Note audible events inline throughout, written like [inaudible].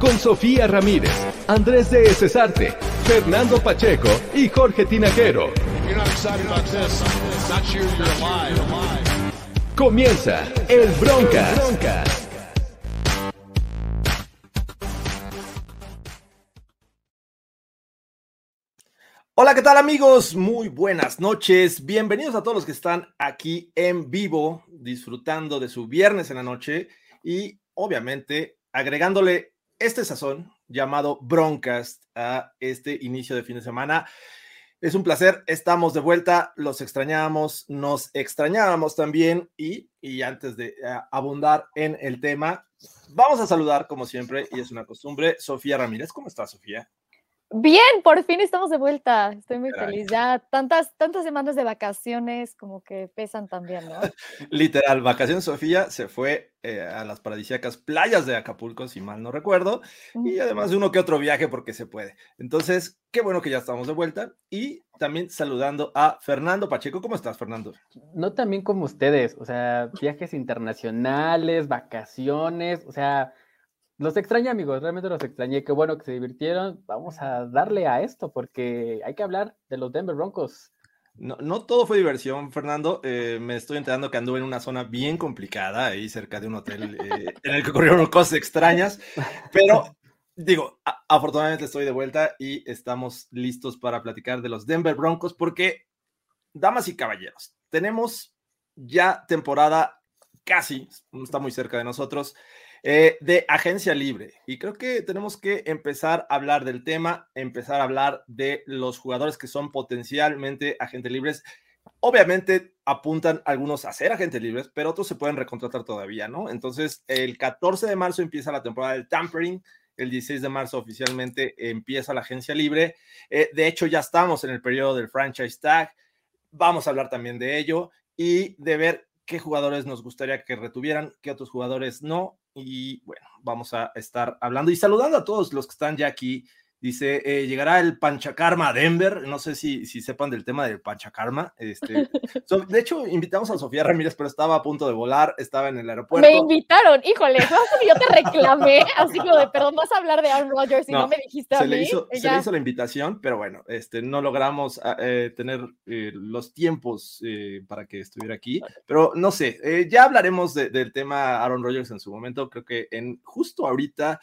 Con Sofía Ramírez, Andrés de Cesarte, Fernando Pacheco y Jorge Tinajero. Comienza el Broncas. Hola, ¿qué tal amigos? Muy buenas noches. Bienvenidos a todos los que están aquí en vivo, disfrutando de su viernes en la noche y obviamente agregándole este sazón llamado Broncast a este inicio de fin de semana. Es un placer, estamos de vuelta, los extrañábamos, nos extrañábamos también y, y antes de eh, abundar en el tema, vamos a saludar como siempre y es una costumbre, Sofía Ramírez. ¿Cómo estás, Sofía? Bien, por fin estamos de vuelta. Estoy muy Caray. feliz. Ya tantas, tantas semanas de vacaciones como que pesan también, ¿no? [laughs] Literal, vacaciones Sofía se fue eh, a las paradisíacas playas de Acapulco, si mal no recuerdo, y además de uno que otro viaje porque se puede. Entonces, qué bueno que ya estamos de vuelta y también saludando a Fernando Pacheco. ¿Cómo estás, Fernando? No también como ustedes, o sea, viajes internacionales, vacaciones, o sea, los extrañé amigos, realmente los extrañé, qué bueno que se divirtieron, vamos a darle a esto porque hay que hablar de los Denver Broncos. No, no todo fue diversión, Fernando. Eh, me estoy enterando que anduve en una zona bien complicada, ahí cerca de un hotel eh, en el que ocurrieron cosas extrañas, pero digo, afortunadamente estoy de vuelta y estamos listos para platicar de los Denver Broncos porque, damas y caballeros, tenemos ya temporada casi, está muy cerca de nosotros, eh, de agencia libre. Y creo que tenemos que empezar a hablar del tema, empezar a hablar de los jugadores que son potencialmente agentes libres. Obviamente apuntan algunos a ser agentes libres, pero otros se pueden recontratar todavía, ¿no? Entonces, el 14 de marzo empieza la temporada del tampering. El 16 de marzo oficialmente empieza la agencia libre. Eh, de hecho, ya estamos en el periodo del franchise tag. Vamos a hablar también de ello y de ver qué jugadores nos gustaría que retuvieran, qué otros jugadores no. Y bueno, vamos a estar hablando y saludando a todos los que están ya aquí. Dice, eh, llegará el Panchakarma a Denver. No sé si, si sepan del tema del Panchakarma. Este, [laughs] so- de hecho, invitamos a Sofía Ramírez, pero estaba a punto de volar, estaba en el aeropuerto. Me invitaron, híjole, yo te reclamé, [laughs] así como de, perdón, vas a hablar de Aaron Rodgers y no, No, me dijiste a se mí. le, hizo, se le hizo la invitación, pero bueno, este, no logramos ah, eh, tener eh, los tiempos eh, para que estuviera aquí. Pero no sé, eh, ya hablaremos de- del tema Aaron Rodgers en su momento. Creo que en justo ahorita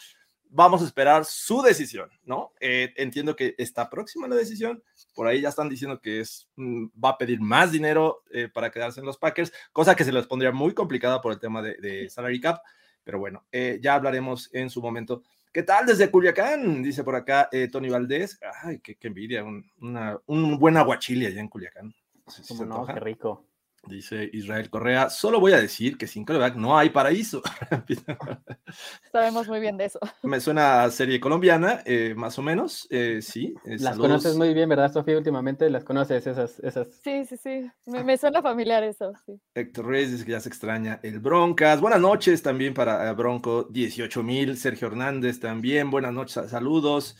vamos a esperar su decisión, ¿no? Eh, entiendo que está próxima la decisión. Por ahí ya están diciendo que es, mm, va a pedir más dinero eh, para quedarse en los Packers, cosa que se les pondría muy complicada por el tema de, de salary cap. Pero bueno, eh, ya hablaremos en su momento. ¿Qué tal desde Culiacán? Dice por acá Tony Valdés. Ay, qué, qué envidia, un, una- un buen aguachile allá en Culiacán. No sé si no, qué rico. Dice Israel Correa. Solo voy a decir que sin coreback no hay paraíso. [laughs] Sabemos muy bien de eso. [laughs] Me suena a serie colombiana, eh, más o menos. eh, sí. eh, Las saludos. conoces muy bien, ¿verdad, Sofía? Últimamente las conoces, esas, esas. Sí, sí, sí. Me, me suena familiar eso. Sí. Héctor Reyes dice que ya se extraña el Broncas. Buenas noches también para Bronco 18000. Sergio Hernández también. Buenas noches, saludos.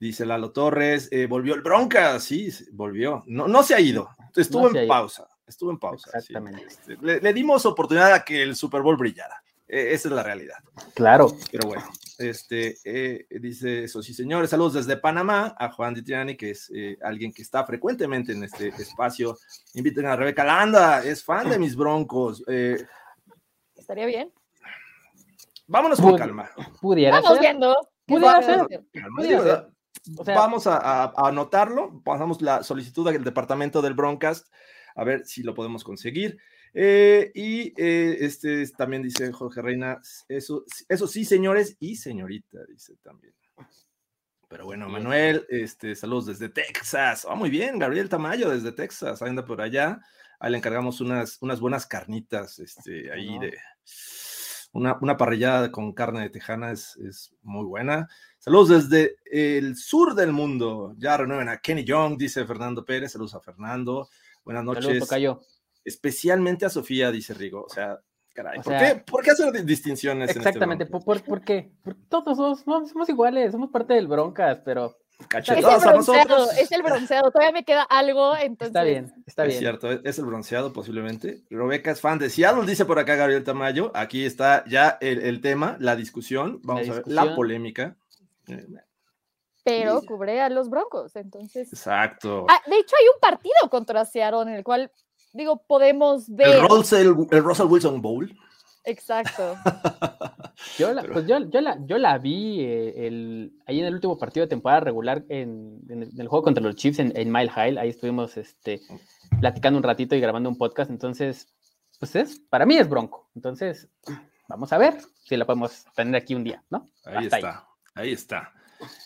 Dice Lalo Torres. eh, volvió el Broncas. Sí, volvió. No, no se ha ido. Estuvo No en ido. pausa. Estuvo en pausa. sí. Exactamente. Este, le, le dimos oportunidad a que el Super Bowl brillara. Eh, esa es la realidad. Claro. Pero bueno, este, eh, dice eso, sí, señores, saludos desde Panamá a Juan Ditriani, que es eh, alguien que está frecuentemente en este espacio. Inviten a Rebeca Landa, es fan de mis broncos. Eh, Estaría bien. vámonos con Pud- calma. Pudiera Vamos ser. viendo. ¿Qué Pudiera se ser. Pudiera ser. O sea- Vamos a, a- a anotarlo, pasamos la solicitud del departamento del Broncast, a ver si lo podemos conseguir. Eh, y eh, este es- también dice Jorge Reina, eso, eso sí, señores y señorita, dice también. Pero bueno. Manuel, este, saludos desde Texas. Ah, muy bien, Gabriel Tamayo desde Texas, anda por allá. Ahí le encargamos unas, unas buenas carnitas, este, ahí no? de una, una parrillada con carne de tejana es, es, muy buena. Saludos desde el sur del mundo. Ya renueven a Kenny Young, dice Fernando Pérez. Saludos a Fernando. Buenas noches. Saludos, Especialmente a Sofía, dice Rigo. O sea, caray. ¿por, qué, ¿por, qué, hacer distinciones? Exactamente. En este ¿Por, ¿Por, qué? todos somos, somos iguales, somos parte del Broncas, pero es el, bronceado, es el bronceado, todavía me queda algo, entonces. Está bien, está bien. Es cierto, es el bronceado posiblemente. Rebeca es fan de Seattle, dice por acá Gabriel Tamayo. Aquí está ya el, el tema, la discusión, vamos la discusión. a ver, la polémica. Pero cubre a los Broncos, entonces. Exacto. Ah, de hecho, hay un partido contra Seattle en el cual, digo, podemos ver. El Russell, el Russell Wilson Bowl. Exacto. [laughs] yo, la, pues yo, yo, la, yo la vi eh, el, ahí en el último partido de temporada regular en, en, el, en el, juego contra los Chiefs en, en, Mile High. Ahí estuvimos este, platicando un ratito y grabando un podcast. Entonces, pues es, para mí es bronco. Entonces, vamos a ver si la podemos tener aquí un día, ¿no? Ahí Hasta está, ahí, ahí está.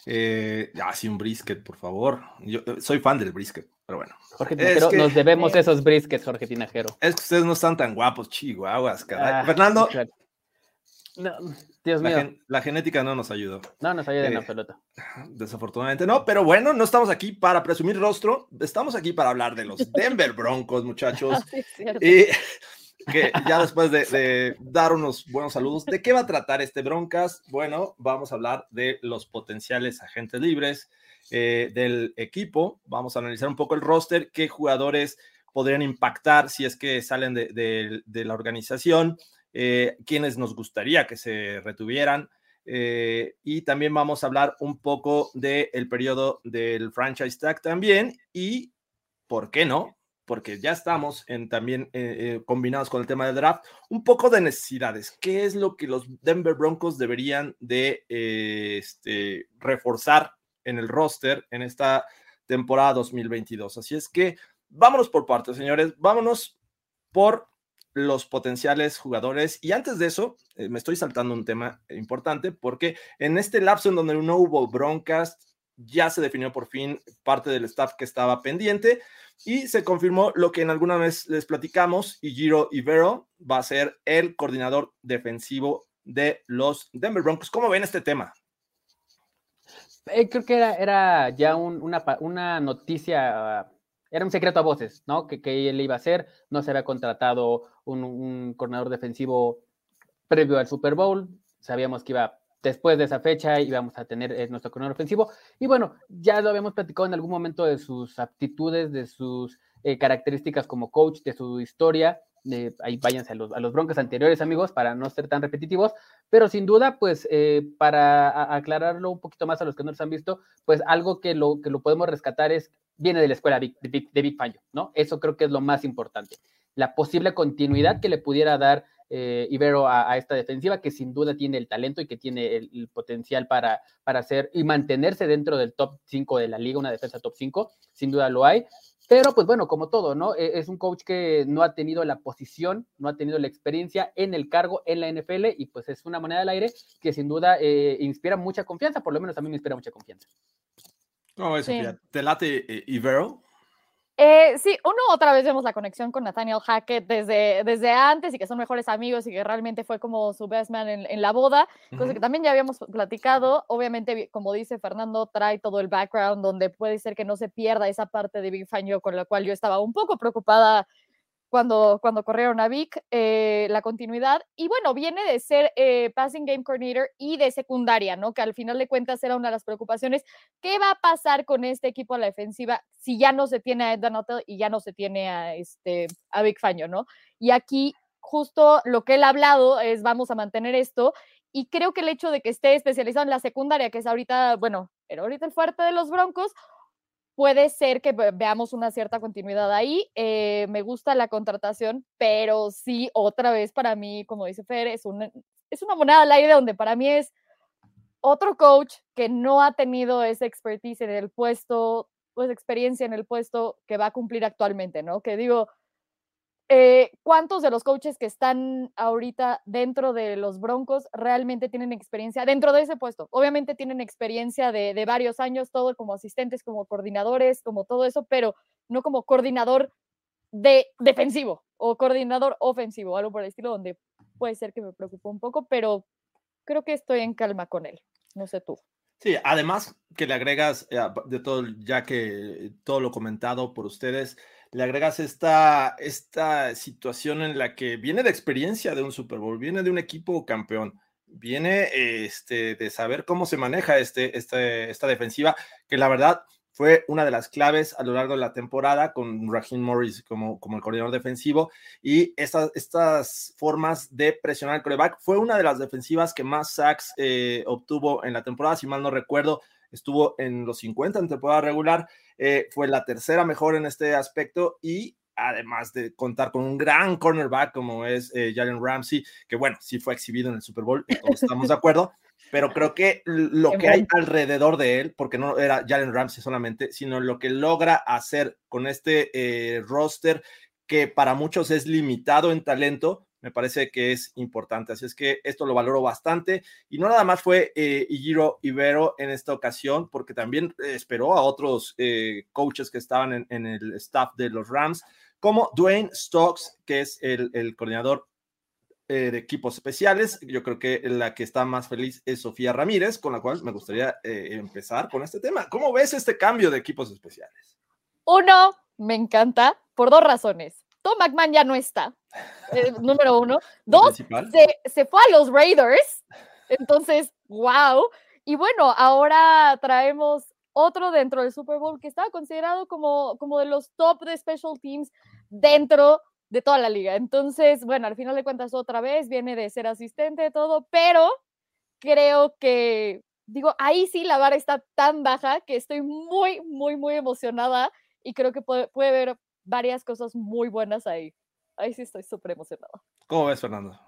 Eh, ah, sí, un brisket, por favor. Yo soy fan del brisket, pero bueno. Jorge Tinajero, que, nos debemos eh, esos briskets, Jorge Tinajero. Es que ustedes no están tan guapos, chihuahuas, caray. Ah, Fernando. No, Dios la, mío. gen, la, genética no nos ayudó. No nos ayuda eh, en absoluto. [laughs] Desafortunadamente no, pero bueno, no estamos aquí para presumir rostro, estamos aquí para hablar de los [laughs] Denver Broncos, muchachos. Sí, y que ya después de, dar unos buenos saludos, ¿de qué va a tratar este Broncas? Bueno, vamos a hablar de los potenciales agentes libres eh, del equipo, vamos a analizar un poco el roster, qué jugadores podrían impactar si es que salen de, la organización, eh, quiénes nos gustaría que se retuvieran. Eh, y también vamos a hablar un poco del el periodo del franchise tag también y, ¿por qué no? Porque ya estamos en, también eh, eh, combinados con el tema del draft, un poco de necesidades. ¿Qué es lo que los Denver Broncos deberían de eh, este, reforzar en el roster en esta temporada 2022? Así es que vámonos por partes, señores. Vámonos por los potenciales jugadores. Y antes de eso, eh, me estoy saltando un tema importante porque en este lapso en donde no hubo broadcast, ya se definió por fin parte del staff que estaba pendiente y se confirmó lo que en alguna vez les platicamos y Giro Ibero va a ser el coordinador defensivo de los Denver Broncos. ¿Cómo ven este tema? Eh, creo que era, era ya un, una, una, noticia, era un secreto a voces, ¿no? Que, que, él iba a hacer, no se había contratado un, un coordinador defensivo previo al Super Bowl, sabíamos que iba después de esa fecha íbamos a tener eh, nuestro coordinador ofensivo. Y bueno, ya lo habíamos platicado en algún momento de sus aptitudes, de sus eh, características como coach, de su historia. Eh, ahí váyanse a los, a los, broncos anteriores, amigos, para no ser tan repetitivos. Pero sin duda, pues eh, para aclararlo un poquito más a los que no los han visto, pues algo que lo, que lo podemos rescatar es, viene de la escuela de, Big, de ¿no? Eso creo que es lo más importante. La posible continuidad que le pudiera dar eh, Ibero a, a, esta defensiva, que sin duda tiene el talento y que tiene el, el, potencial para, para hacer y mantenerse dentro del top 5 de la liga, una defensa top 5, sin duda lo hay. Pero pues bueno, como todo, ¿no? Es un coach que no ha tenido la posición, no ha tenido la experiencia en el cargo en la NFL y pues es una moneda al aire que sin duda eh, inspira mucha confianza, por lo menos a mí me inspira mucha confianza. ¿Cómo es, sí. ¿Te late eh, Ibero? Eh, sí, uno otra vez vemos la conexión con Nathaniel Hackett desde, desde antes y que son mejores amigos y que realmente fue como su best man en, en la boda, uh -huh. cosa que también ya habíamos platicado. Obviamente, como dice Fernando, trae todo el background donde puede ser que no se pierda esa parte de Big Fangio con la cual yo estaba un poco preocupada cuando, cuando corrieron a Vic, eh, la continuidad. Y bueno, viene de ser eh, passing game coordinator y de secundaria, ¿no? Que al final de cuentas era una de las preocupaciones. ¿Qué va a pasar con este equipo a la defensiva si ya no se tiene a Ed Donatel y ya no se tiene a, este, a Vic Faño, ¿no? Y aquí justo lo que él ha hablado es vamos a mantener esto. Y creo que el hecho de que esté especializado en la secundaria, que es ahorita, bueno, era ahorita el fuerte de los Broncos, puede ser que veamos una cierta continuidad ahí. Eh, me gusta la contratación, pero sí, otra vez para mí, como dice Fer, es una, es una moneda al aire donde para mí es otro coach que no ha tenido esa expertise en el puesto, pues experiencia en el puesto que va a cumplir actualmente, ¿no? Que digo, eh, ¿cuántos de los coaches que están ahorita dentro de los Broncos realmente tienen experiencia dentro de ese puesto? Obviamente tienen experiencia de, de, varios años, todo como asistentes, como coordinadores, como todo eso, pero no como coordinador de defensivo o coordinador ofensivo, algo por el estilo, donde puede ser que me preocupó un poco, pero creo que estoy en calma con él. No sé tú. Sí, además que le agregas eh, de todo, ya que todo lo comentado por ustedes, le agregas esta, esta situación en la que viene de experiencia de un Super Bowl, viene de un equipo campeón, viene este, de saber cómo se maneja este, este, esta defensiva, que la verdad fue una de las claves a lo largo de la temporada con Raheem Morris como, como el coordinador defensivo y estas, estas formas de presionar el coreback fue una de las defensivas que más sacks eh, obtuvo en la temporada, si mal no recuerdo, estuvo en los 50 en temporada regular, eh, fue la tercera mejor en este aspecto y además de contar con un gran cornerback como es eh, Jalen Ramsey, que bueno, sí fue exhibido en el Super Bowl, todos estamos de acuerdo, pero creo que lo que hay alrededor de él, porque no era Jalen Ramsey solamente, sino lo que logra hacer con este eh, roster que para muchos es limitado en talento, me parece que es importante. Así es que esto lo valoro bastante. Y no nada más fue eh, Ibero en esta ocasión, porque también esperó a otros eh, coaches que estaban en, el staff de los Rams, como Dwayne Stokes, que es el, el coordinador eh, de equipos especiales. Yo creo que la que está más feliz es Sofía Ramírez, con la cual me gustaría eh, empezar con este tema. ¿Cómo ves este cambio de equipos especiales? Uno, me encanta por dos razones. Tom McMahon ya no está, eh, [laughs] número uno. Dos, se, se, fue a los Raiders. Entonces, wow. Y bueno, ahora traemos otro dentro del Super Bowl que estaba considerado como, como de los top de special teams dentro de toda la liga. Entonces, bueno, al final de cuentas otra vez viene de ser asistente de todo, pero creo que, digo, ahí sí la vara está tan baja que estoy muy, muy, muy emocionada y creo que puede, puede haber varias cosas muy buenas ahí. Ahí sí estoy súper emocionada. ¿Cómo ves, Fernando?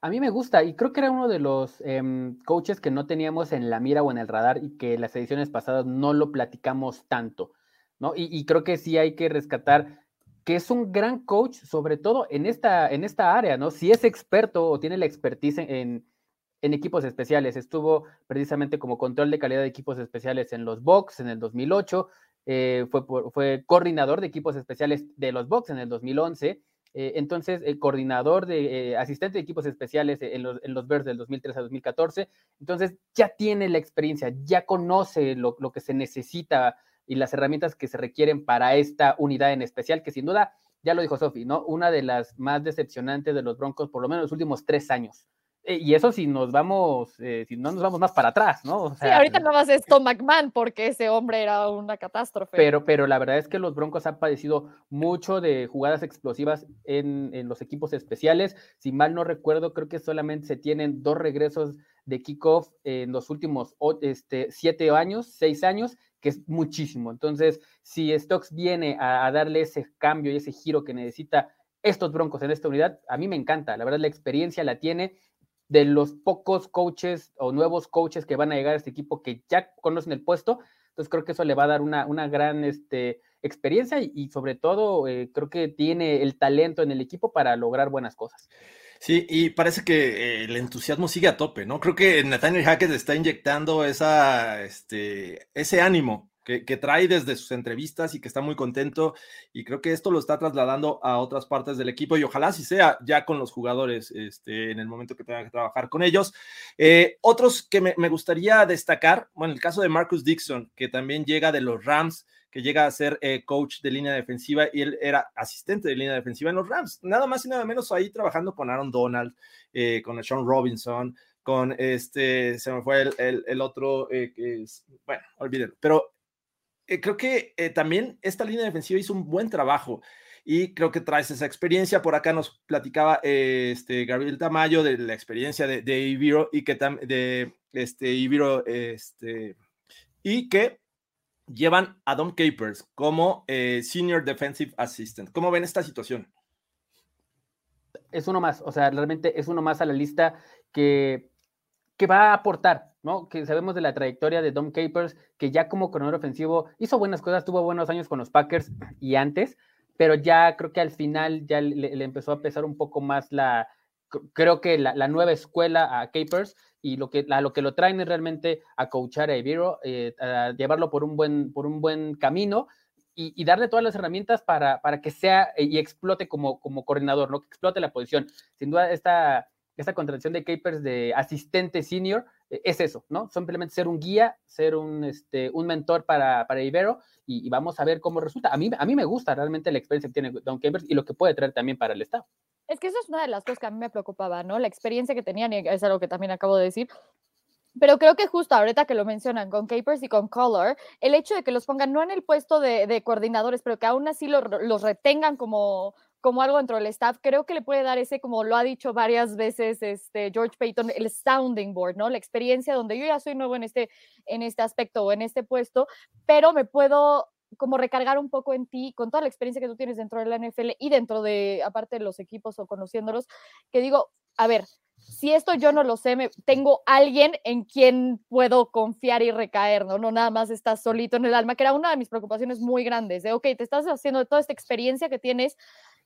A mí me gusta y creo que era uno de los eh, coaches que no teníamos en la mira o en el radar y que las ediciones pasadas no lo platicamos tanto, ¿no? Y, y creo que sí hay que rescatar que es un gran coach, sobre todo en esta, en esta área, ¿no? Si es experto o tiene la expertise en, en equipos especiales, estuvo precisamente como control de calidad de equipos especiales en los Bucks en el 2008, eh, fue, coordinador de equipos especiales de los Bucks en el 2011, eh, entonces el coordinador de eh, asistente de equipos especiales en los, en los Bears del 2013 a 2014, entonces ya tiene la experiencia, ya conoce lo, lo que se necesita y las herramientas que se requieren para esta unidad en especial, que sin duda, ya lo dijo Sofi, ¿no? Una de las más decepcionantes de los Broncos, por lo menos los últimos tres años. Eh, y eso si nos vamos, eh, si no nos vamos más para atrás, ¿no? O sea, sí, ahorita no más es Tom McMahon porque ese hombre era una catástrofe. Pero, pero la verdad es que los Broncos han padecido mucho de jugadas explosivas en, en los equipos especiales. Si mal no recuerdo, creo que solamente se tienen dos regresos de kickoff en los últimos este, siete años, seis años, que es muchísimo. Entonces, si Stocks viene a, a, darle ese cambio y ese giro que necesita estos Broncos en esta unidad, a mí me encanta. La verdad, la experiencia la tiene de los pocos coaches o nuevos coaches que van a llegar a este equipo que ya conocen el puesto. Entonces, creo que eso le va a dar una, una gran este, experiencia y, sobre todo, eh, creo que tiene el talento en el equipo para lograr buenas cosas. Sí, y parece que eh, el entusiasmo sigue a tope, ¿no? Creo que Nathaniel Hackett está inyectando esa, este, ese ánimo que, trae desde sus entrevistas y que está muy contento. Y creo que esto lo está trasladando a otras partes del equipo y ojalá si sea ya con los jugadores este, en el momento que tenga que trabajar con ellos. Eh, otros que me, gustaría destacar, bueno, el caso de Marcus Dixon, que también llega de los Rams que llega a ser eh, coach de línea defensiva y él era asistente de línea defensiva en los Rams. Nada más y nada menos ahí trabajando con Aaron Donald, eh, con Sean Robinson, con este, se me fue el, el, otro, eh, es, bueno, olvídenlo, pero eh, creo que también esta línea defensiva hizo un buen trabajo y creo que traes esa experiencia. Por acá nos platicaba este Gabriel Tamayo de la experiencia de, de Ibiro y que de este Ibiro, este, y que llevan a Dom Capers como eh, Senior Defensive Assistant. ¿Cómo ven esta situación? Es uno más, o sea, realmente es uno más a la lista que, que va a aportar, ¿no? Que sabemos de la trayectoria de Dom Capers, que ya como corredor ofensivo hizo buenas cosas, tuvo buenos años con los Packers [clears throat] y antes, pero ya creo que al final ya le, empezó a pesar un poco más la, creo que la, nueva escuela a Capers y lo que, a lo que lo traen es realmente a coachar a Ibiro, eh, llevarlo por un buen, por un buen camino y, y, darle todas las herramientas para, para que sea y explote como, como coordinador, ¿no? que explote la posición. Sin duda, esta, esa contratación de Capers de asistente senior eh, es eso, ¿no? Simplemente ser un guía, ser un, este, un mentor para, para Ibero y, vamos a ver cómo resulta. A mí, a mí me gusta realmente la experiencia que tiene Don Capers y lo que puede traer también para el staff. Es que eso es una de las cosas que a mí me preocupaba, ¿no? La experiencia que tenían, y es algo que también acabo de decir, pero creo que justo ahorita que lo mencionan con Capers y con Color, el hecho de que los pongan no en el puesto de, coordinadores, pero que aún así los retengan como, como algo dentro del staff, creo que le puede dar ese, como lo ha dicho varias veces este George Payton, el sounding board, ¿no? La experiencia donde yo ya soy nuevo en este, en este aspecto o en este puesto, pero me puedo como recargar un poco en ti con toda la experiencia que tú tienes dentro de la NFL y dentro de, aparte de los equipos o conociéndolos, que digo, a ver, si esto yo no lo sé, me, tengo alguien en quien puedo confiar y recaer, ¿no? No nada más estás solito en el alma, que era una de mis preocupaciones muy grandes, de, ok, te estás haciendo de toda esta experiencia que tienes,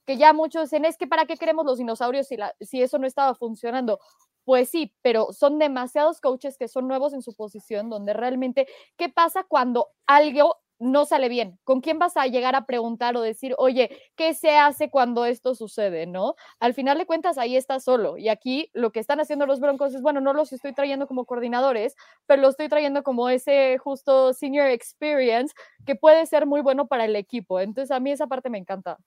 que ya muchos dicen, es que para qué queremos los dinosaurios si, la, si eso no estaba funcionando. Pues sí, pero son demasiados coaches que son nuevos en su posición, donde realmente, ¿qué pasa cuando algo no sale bien. ¿Con quién vas a llegar a preguntar o decir, oye, ¿qué se hace cuando esto sucede? ¿No? Al final de cuentas, ahí estás solo. Y aquí lo que están haciendo los Broncos es, bueno, no los estoy trayendo como coordinadores, pero los estoy trayendo como ese justo senior experience que puede ser muy bueno para el equipo. Entonces, a mí esa parte me encanta.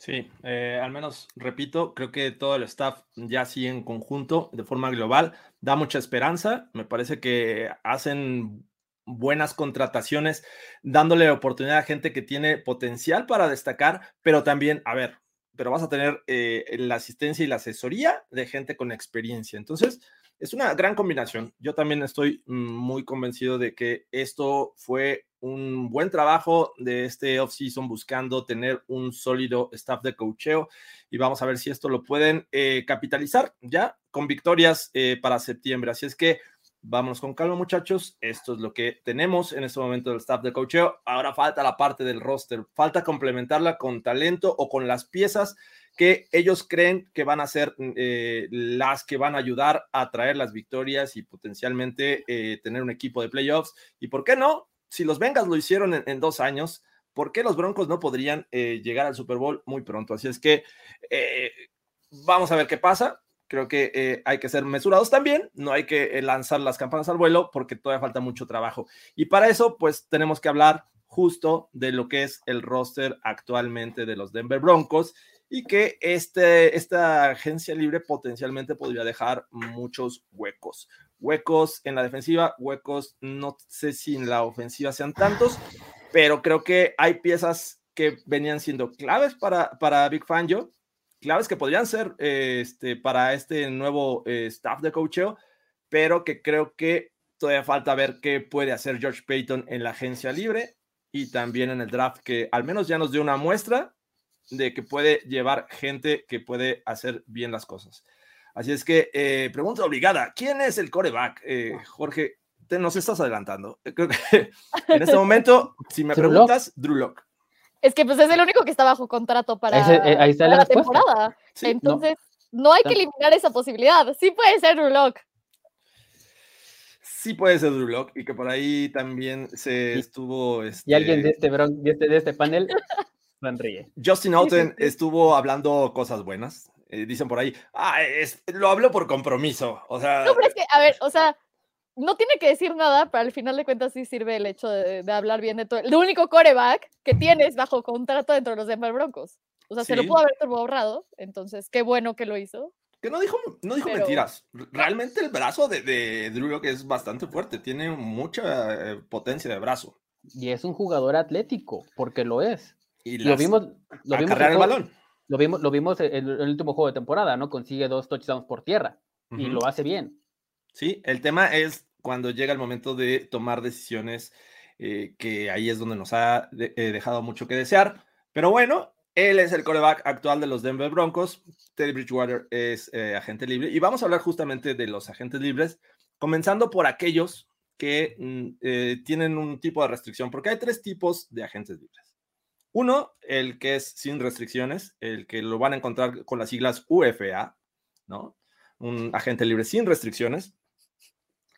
Sí, eh, al menos, repito, creo que todo el staff ya sí en conjunto, de forma global, da mucha esperanza. Me parece que hacen buenas contrataciones, dándole oportunidad a gente que tiene potencial para destacar, pero también, a ver, pero vas a tener eh, la asistencia y la asesoría de gente con experiencia. Entonces, es una gran combinación. Yo también estoy muy convencido de que esto fue un buen trabajo de este off-season buscando tener un sólido staff de coacheo y vamos a ver si esto lo pueden eh, capitalizar ya con victorias eh, para septiembre. Así es que Vámonos con calma, muchachos. Esto es lo que tenemos en este momento del staff de coacheo. Ahora falta la parte del roster. Falta complementarla con talento o con las piezas que ellos creen que van a ser eh, las que van a ayudar a traer las victorias y potencialmente eh, tener un equipo de playoffs. ¿Y por qué no? Si los Bengals lo hicieron en, dos años, ¿por qué los Broncos no podrían eh, llegar al Super Bowl muy pronto? Así es que vamos a ver qué pasa creo que hay que ser mesurados también, no hay que lanzar las campanas al vuelo porque todavía falta mucho trabajo. Y para eso, pues tenemos que hablar justo de lo que es el roster actualmente de los Denver Broncos y que este, esta agencia libre potencialmente podría dejar muchos huecos. Huecos en la defensiva, huecos no sé si en la ofensiva sean tantos, pero creo que hay piezas que venían siendo claves para, para Big Fangio claves que podrían ser este, para este nuevo eh, staff de coacheo, pero que creo que todavía falta ver qué puede hacer George Payton en la agencia libre y también en el draft, que al menos ya nos dio una muestra de que puede llevar gente que puede hacer bien las cosas. Así es que, eh, pregunta obligada, ¿quién es el coreback? Eh, Jorge, te nos estás adelantando. Creo que [laughs] en este momento, si me preguntas, Drew Locke. Es que pues es el único que está bajo contrato para, eh, la, temporada. Entonces, no. hay que eliminar esa posibilidad. Sí puede ser Drew Sí puede ser Drew y que por ahí también se estuvo... Y alguien de este, este, de este, panel sonríe. Justin Alton estuvo hablando cosas buenas. Eh, dicen por ahí, ah, es, lo hablo por compromiso. O sea... No, pero es que, a ver, o sea, no tiene que decir nada, pero al final de cuentas sí sirve el hecho de, hablar bien de todo. El único coreback que tienes bajo contrato dentro de los Denver Broncos. O sea, se lo pudo haber ahorrado, entonces qué bueno que lo hizo. Que no dijo, no dijo mentiras. Realmente el brazo de, de Drew es bastante fuerte, tiene mucha eh, potencia de brazo. Y es un jugador atlético, porque lo es. Y lo vimos, lo vimos el balón. Lo vimos, lo vimos en el, último juego de temporada, ¿no? Consigue dos touchdowns por tierra y lo hace bien. Sí, el tema es cuando llega el momento de tomar decisiones, eh, que ahí es donde nos ha eh, dejado mucho que desear. Pero bueno, él es el coreback actual de los Denver Broncos. Teddy Bridgewater es eh, agente libre. Y vamos a hablar justamente de los agentes libres, comenzando por aquellos que mm, tienen un tipo de restricción, porque hay tres tipos de agentes libres. Uno, el que es sin restricciones, el que lo van a encontrar con las siglas UFA, ¿no? Un agente libre sin restricciones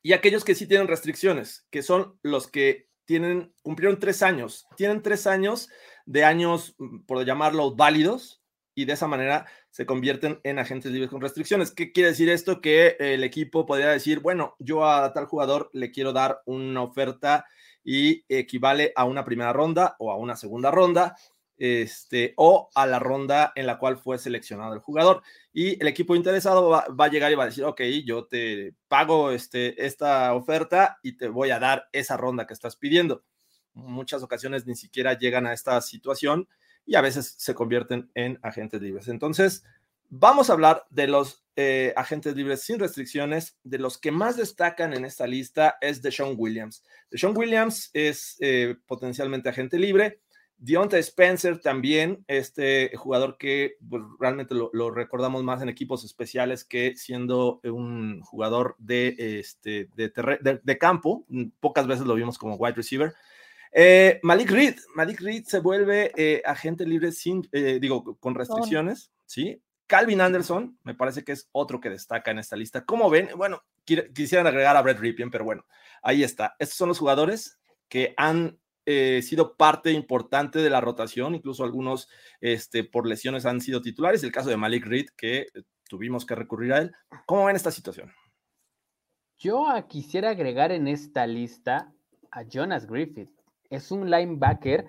y aquellos que sí tienen restricciones, que son los que tienen, cumplieron tres años, tienen tres años de años, mm, por llamarlo, válidos, y de esa manera se convierten en agentes libres con restricciones. ¿Qué quiere decir esto? Que el equipo podría decir, bueno, yo a tal jugador le quiero dar una oferta y equivale a una primera ronda o a una segunda ronda, este, o a la ronda en la cual fue seleccionado el jugador. Y el equipo interesado va, a llegar y va a decir, ok, yo te pago este, esta oferta y te voy a dar esa ronda que estás pidiendo. Muchas ocasiones ni siquiera llegan a esta situación y a veces se convierten en agentes libres. Entonces, vamos a hablar de los eh, agentes libres sin restricciones. De los que más destacan en esta lista es Deshaun Williams. Deshaun Williams es eh, potencialmente agente libre. Deontay Spencer también, este jugador que pues, realmente lo, recordamos más en equipos especiales que siendo un jugador de, este, de campo. Pocas veces lo vimos como wide receiver. Eh, Malik Reed, Malik Reed se vuelve eh, agente libre sin, eh, digo, con restricciones, ¿sí? Calvin Anderson, me parece que es otro que destaca en esta lista. ¿Cómo ven? Bueno, quisieran agregar a Brett Ripien, pero bueno, ahí está. Estos son los jugadores que han sido parte importante de la rotación, incluso algunos este, por lesiones han sido titulares. El caso de Malik Reed, que tuvimos que recurrir a él. ¿Cómo ven esta situación? Yo quisiera agregar en esta lista a Jonas Griffith es un linebacker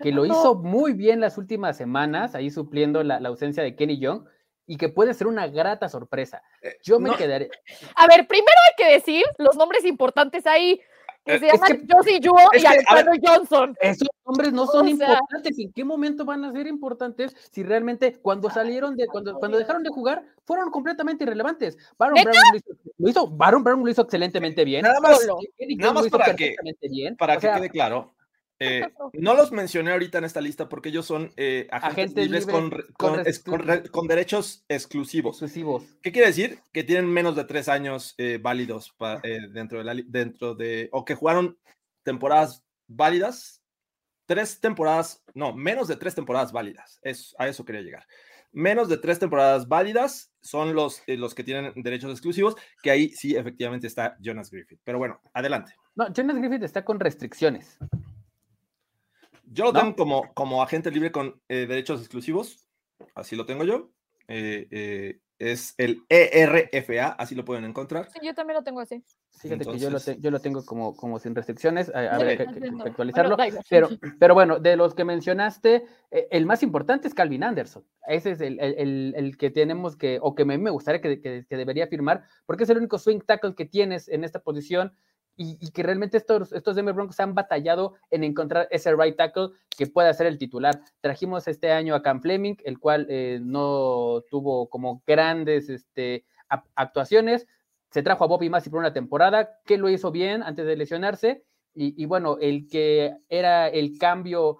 que, lo hizo muy bien las últimas semanas, ahí supliendo la, ausencia de Kenny Young, y que puede ser una grata sorpresa. Eh, Yo me quedaré. A ver, primero hay que decir los nombres importantes ahí que se llama Josie Juo y Alfredo Johnson. Esos nombres no son importantes. ¿En qué momento van a ser importantes si realmente cuando salieron de, cuando, cuando dejaron de jugar, fueron completamente irrelevantes? Baron Brown lo hizo, Baron Brown lo hizo excelentemente bien. Nada más, nada más para que, para que quede claro. Eh, no los mencioné ahorita en esta lista porque ellos son eh, agentes, libres, con, con, derechos exclusivos. exclusivos. ¿Qué quiere decir? Que tienen menos de tres años eh, válidos dentro, de la, dentro de, o que jugaron temporadas válidas, tres temporadas, no, menos de tres temporadas válidas. Es, a eso quería llegar. Menos de tres temporadas válidas son los, los que tienen derechos exclusivos, que ahí sí efectivamente está Jonas Griffith. Pero bueno, adelante. No, Jonas Griffith está con restricciones. Yo lo tengo como, como agente libre con eh, derechos exclusivos, así lo tengo yo. Eh, eh, es el ERFA, así lo pueden encontrar. Sí, yo también lo tengo así. Fíjate que yo lo, yo lo, tengo como, como sin restricciones, a, ver, que, actualizarlo. pero, [laughs] pero bueno, de los que mencionaste, el más importante es Calvin Anderson. Ese es el, el, el que tenemos que, o que me, me gustaría que, que, debería firmar, porque es el único swing tackle que tienes en esta posición y, que realmente estos, estos Denver Broncos han batallado en encontrar ese right tackle que pueda ser el titular. Trajimos este año a Cam Fleming, el cual eh, no tuvo como grandes este, actuaciones. Se trajo a Bobby Massey por una temporada, que lo hizo bien antes de lesionarse. Y, bueno, el que era el cambio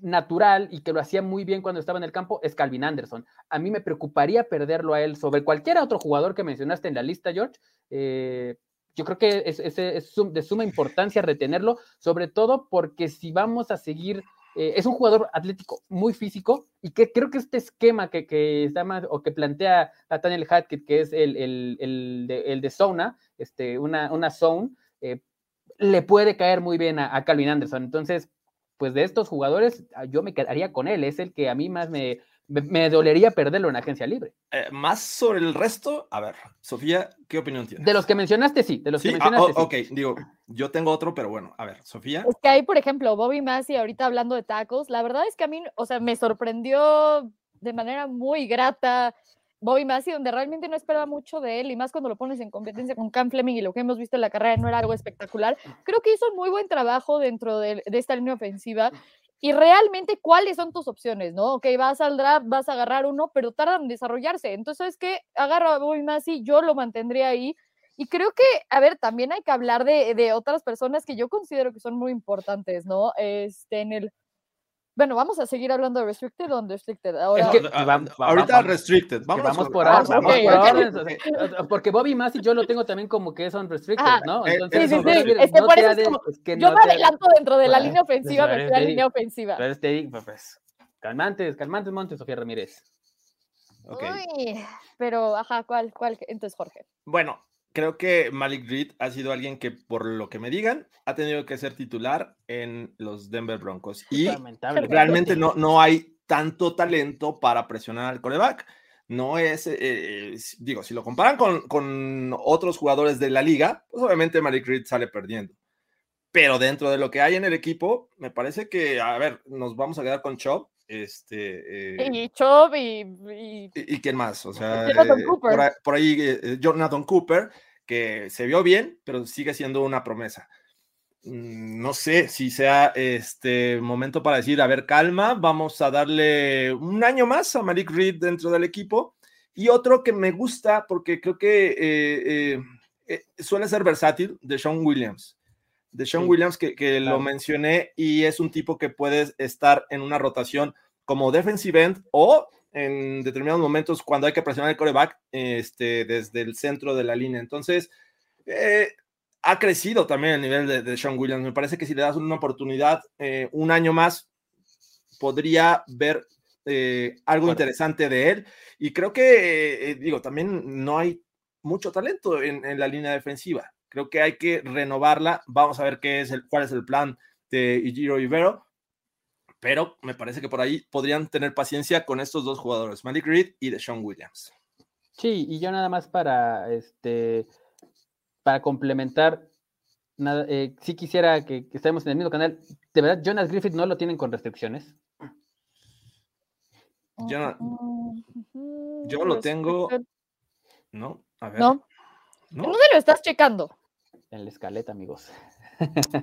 natural y que lo hacía muy bien cuando estaba en el campo es Calvin Anderson. A mí me preocuparía perderlo a él sobre cualquier otro jugador que mencionaste en la lista, George. Eh, yo creo que es, de suma importancia retenerlo, sobre todo porque si vamos a seguir, eh, es un jugador atlético muy físico y que creo que este esquema que, que está más, o que plantea Nathaniel Hackett, que es el, el, de, el zona, este, una, una zone, eh, le puede caer muy bien a, a Calvin Anderson. Entonces, pues de estos jugadores, yo me quedaría con él, es el que a mí más me, me, dolería perderlo en agencia libre. Eh, más sobre el resto, a ver, Sofía, ¿qué opinión tienes? De los que mencionaste, sí, de los que ah, mencionaste. ok, digo, yo tengo otro, pero bueno, a ver, Sofía. Es que hay, por ejemplo, Bobby Massey, ahorita hablando de tacos, la verdad es que a mí, o sea, me sorprendió de manera muy grata Bobby Massey, donde realmente no esperaba mucho de él, y más cuando lo pones en competencia con Cam Fleming y lo que hemos visto en la carrera no era algo espectacular. Creo que hizo un muy buen trabajo dentro de, de esta línea ofensiva y realmente cuáles son tus opciones, ¿no? Ok, vas al draft, vas a agarrar uno, pero tardan en desarrollarse. Entonces, es que agarro a Bobby Massey, yo lo mantendría ahí. Y creo que, a ver, también hay que hablar de, de, otras personas que yo considero que son muy importantes, ¿no? Este, en el, bueno, vamos a seguir hablando de restricted o unrestricted. Ahora, ahorita restricted. Vamos, por ahora. vamos por ahora. porque Bobby Massey yo lo tengo también como que es unrestricted, ¿no? Eh, Entonces, sí, sí, sí. es que por eso es como, yo me adelanto dentro de la línea ofensiva, me fui a la línea ofensiva. Pero te digo, pues, calmantes, calmantes Montes, Sofía Ramírez. Okay. Uy, pero, ajá, ¿cuál, cuál? Entonces, Jorge. Bueno, creo que Malik Reed ha sido alguien que, por lo que me digan, ha tenido que ser titular en los Denver Broncos. Y realmente no, no hay tanto talento para presionar al coreback. No es, eh, eh, digo, si lo comparan con, con, otros jugadores de la liga, pues obviamente Malik Reed sale perdiendo. Pero dentro de lo que hay en el equipo, me parece que, a ver, nos vamos a quedar con Chop. Este, eh, y Chop y, y, y. quién más? O sea, Jonathan Cooper. Por, ahí, por ahí Jonathan Cooper, que se vio bien, pero sigue siendo una promesa. Mm, no sé si sea este momento para decir, a ver, calma, vamos a darle un año más a Malik Reed dentro del equipo. Y otro que me gusta, porque creo que eh, eh, eh, suele ser versátil, de Sean Williams. De Sean Williams, que, que lo mencioné, y es un tipo que puede estar en una rotación como defensive end o en determinados momentos cuando hay que presionar el coreback este, desde el centro de la línea. Entonces, ha crecido también el nivel de, Sean Williams. Me parece que si le das una oportunidad, eh, un año más, podría ver eh, algo interesante de él. Y creo que, eh, digo, también no hay mucho talento en, la línea defensiva. Creo que hay que renovarla. Vamos a ver qué es el, cuál es el plan de Igiro Ibero. Pero me parece que por ahí podrían tener paciencia con estos dos jugadores, Malik Reed y de Sean Williams. Sí, y yo nada más para este para complementar, nada, eh, sí quisiera que, estemos en el mismo canal. ¿De verdad Jonas Griffith no lo tienen con restricciones? Yo, yo lo tengo. No, a ver. No. ¿No? ¿Dónde lo estás checando? En la escaleta, amigos.